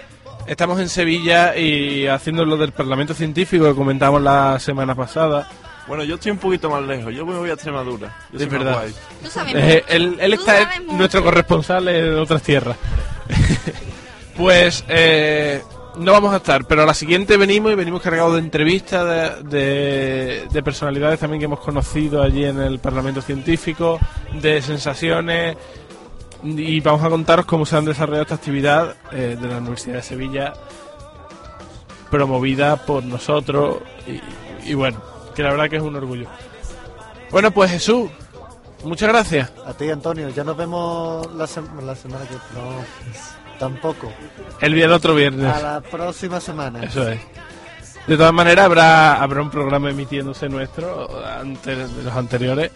Estamos en Sevilla y haciendo lo del Parlamento Científico que comentamos la semana pasada. Bueno, yo estoy un poquito más lejos. Yo me voy a Extremadura. Yo Es verdad. Tú sabes Eh, él él Tú está sabes nuestro corresponsal en otras tierras. (laughs) pues eh, no vamos a estar, pero a la siguiente venimos y venimos cargados de entrevistas de, de- de personalidades también que hemos conocido allí en el Parlamento Científico, de sensaciones y vamos a contaros cómo se han desarrollado esta actividad eh, de la Universidad de Sevilla promovida por nosotros y, y bueno, que la verdad que es un orgullo. Bueno, pues Jesús, muchas gracias. A ti, Antonio. Ya nos vemos la, sem- la semana que... No, tampoco. El día del otro viernes. A la próxima semana. Eso es. De todas maneras, habrá, habrá un programa emitiéndose nuestro, antes de los anteriores,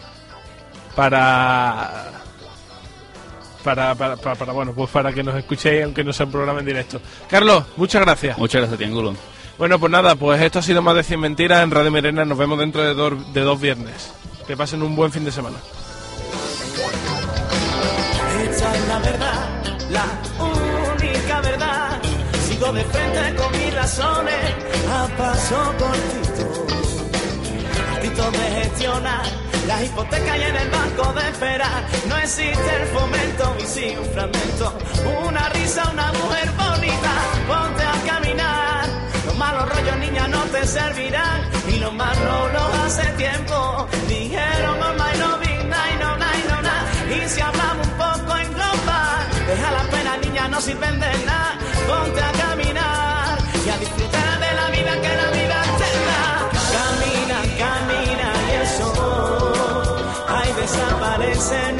para, para, para, para, para, bueno, pues para que nos escuchéis, aunque no sea un programa en directo. Carlos, muchas gracias. Muchas gracias, Triángulo. Bueno, pues nada, pues esto ha sido más de 100 mentiras en Radio Merena. Nos vemos dentro de, dos de dos viernes. Que pasen un buen fin de semana. Esta es la verdad, la única verdad. Sigo de frente con mis razones a paso cortito. Cortito de gestionar las hipotecas y en el banco de esperar. No existe el fomento y sí un fragmento. Una risa, una mujer bonita. Ponte a caminar. Niña, no te servirán. Y los malos los hace tiempo. Dijeron, oh, my, no, big, nine, no, nine, no, na. Y si hablamos un poco en global, deja la pena, niña, no sirven de nada. Ponte a caminar y a disfrutar de la vida que la vida te da. Camina, camina y el sol, ay, desaparece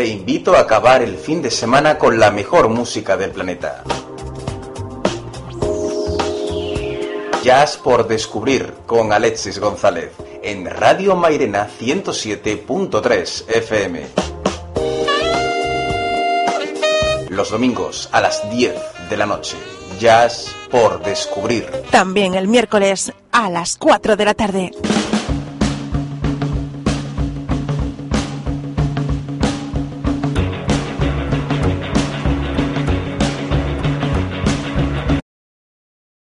Te invito a acabar el fin de semana con la mejor música del planeta. Jazz por descubrir con Alexis González en Radio Mairena 107.3 FM. Los domingos a las 10 de la noche. Jazz por descubrir. También el miércoles a las 4 de la tarde.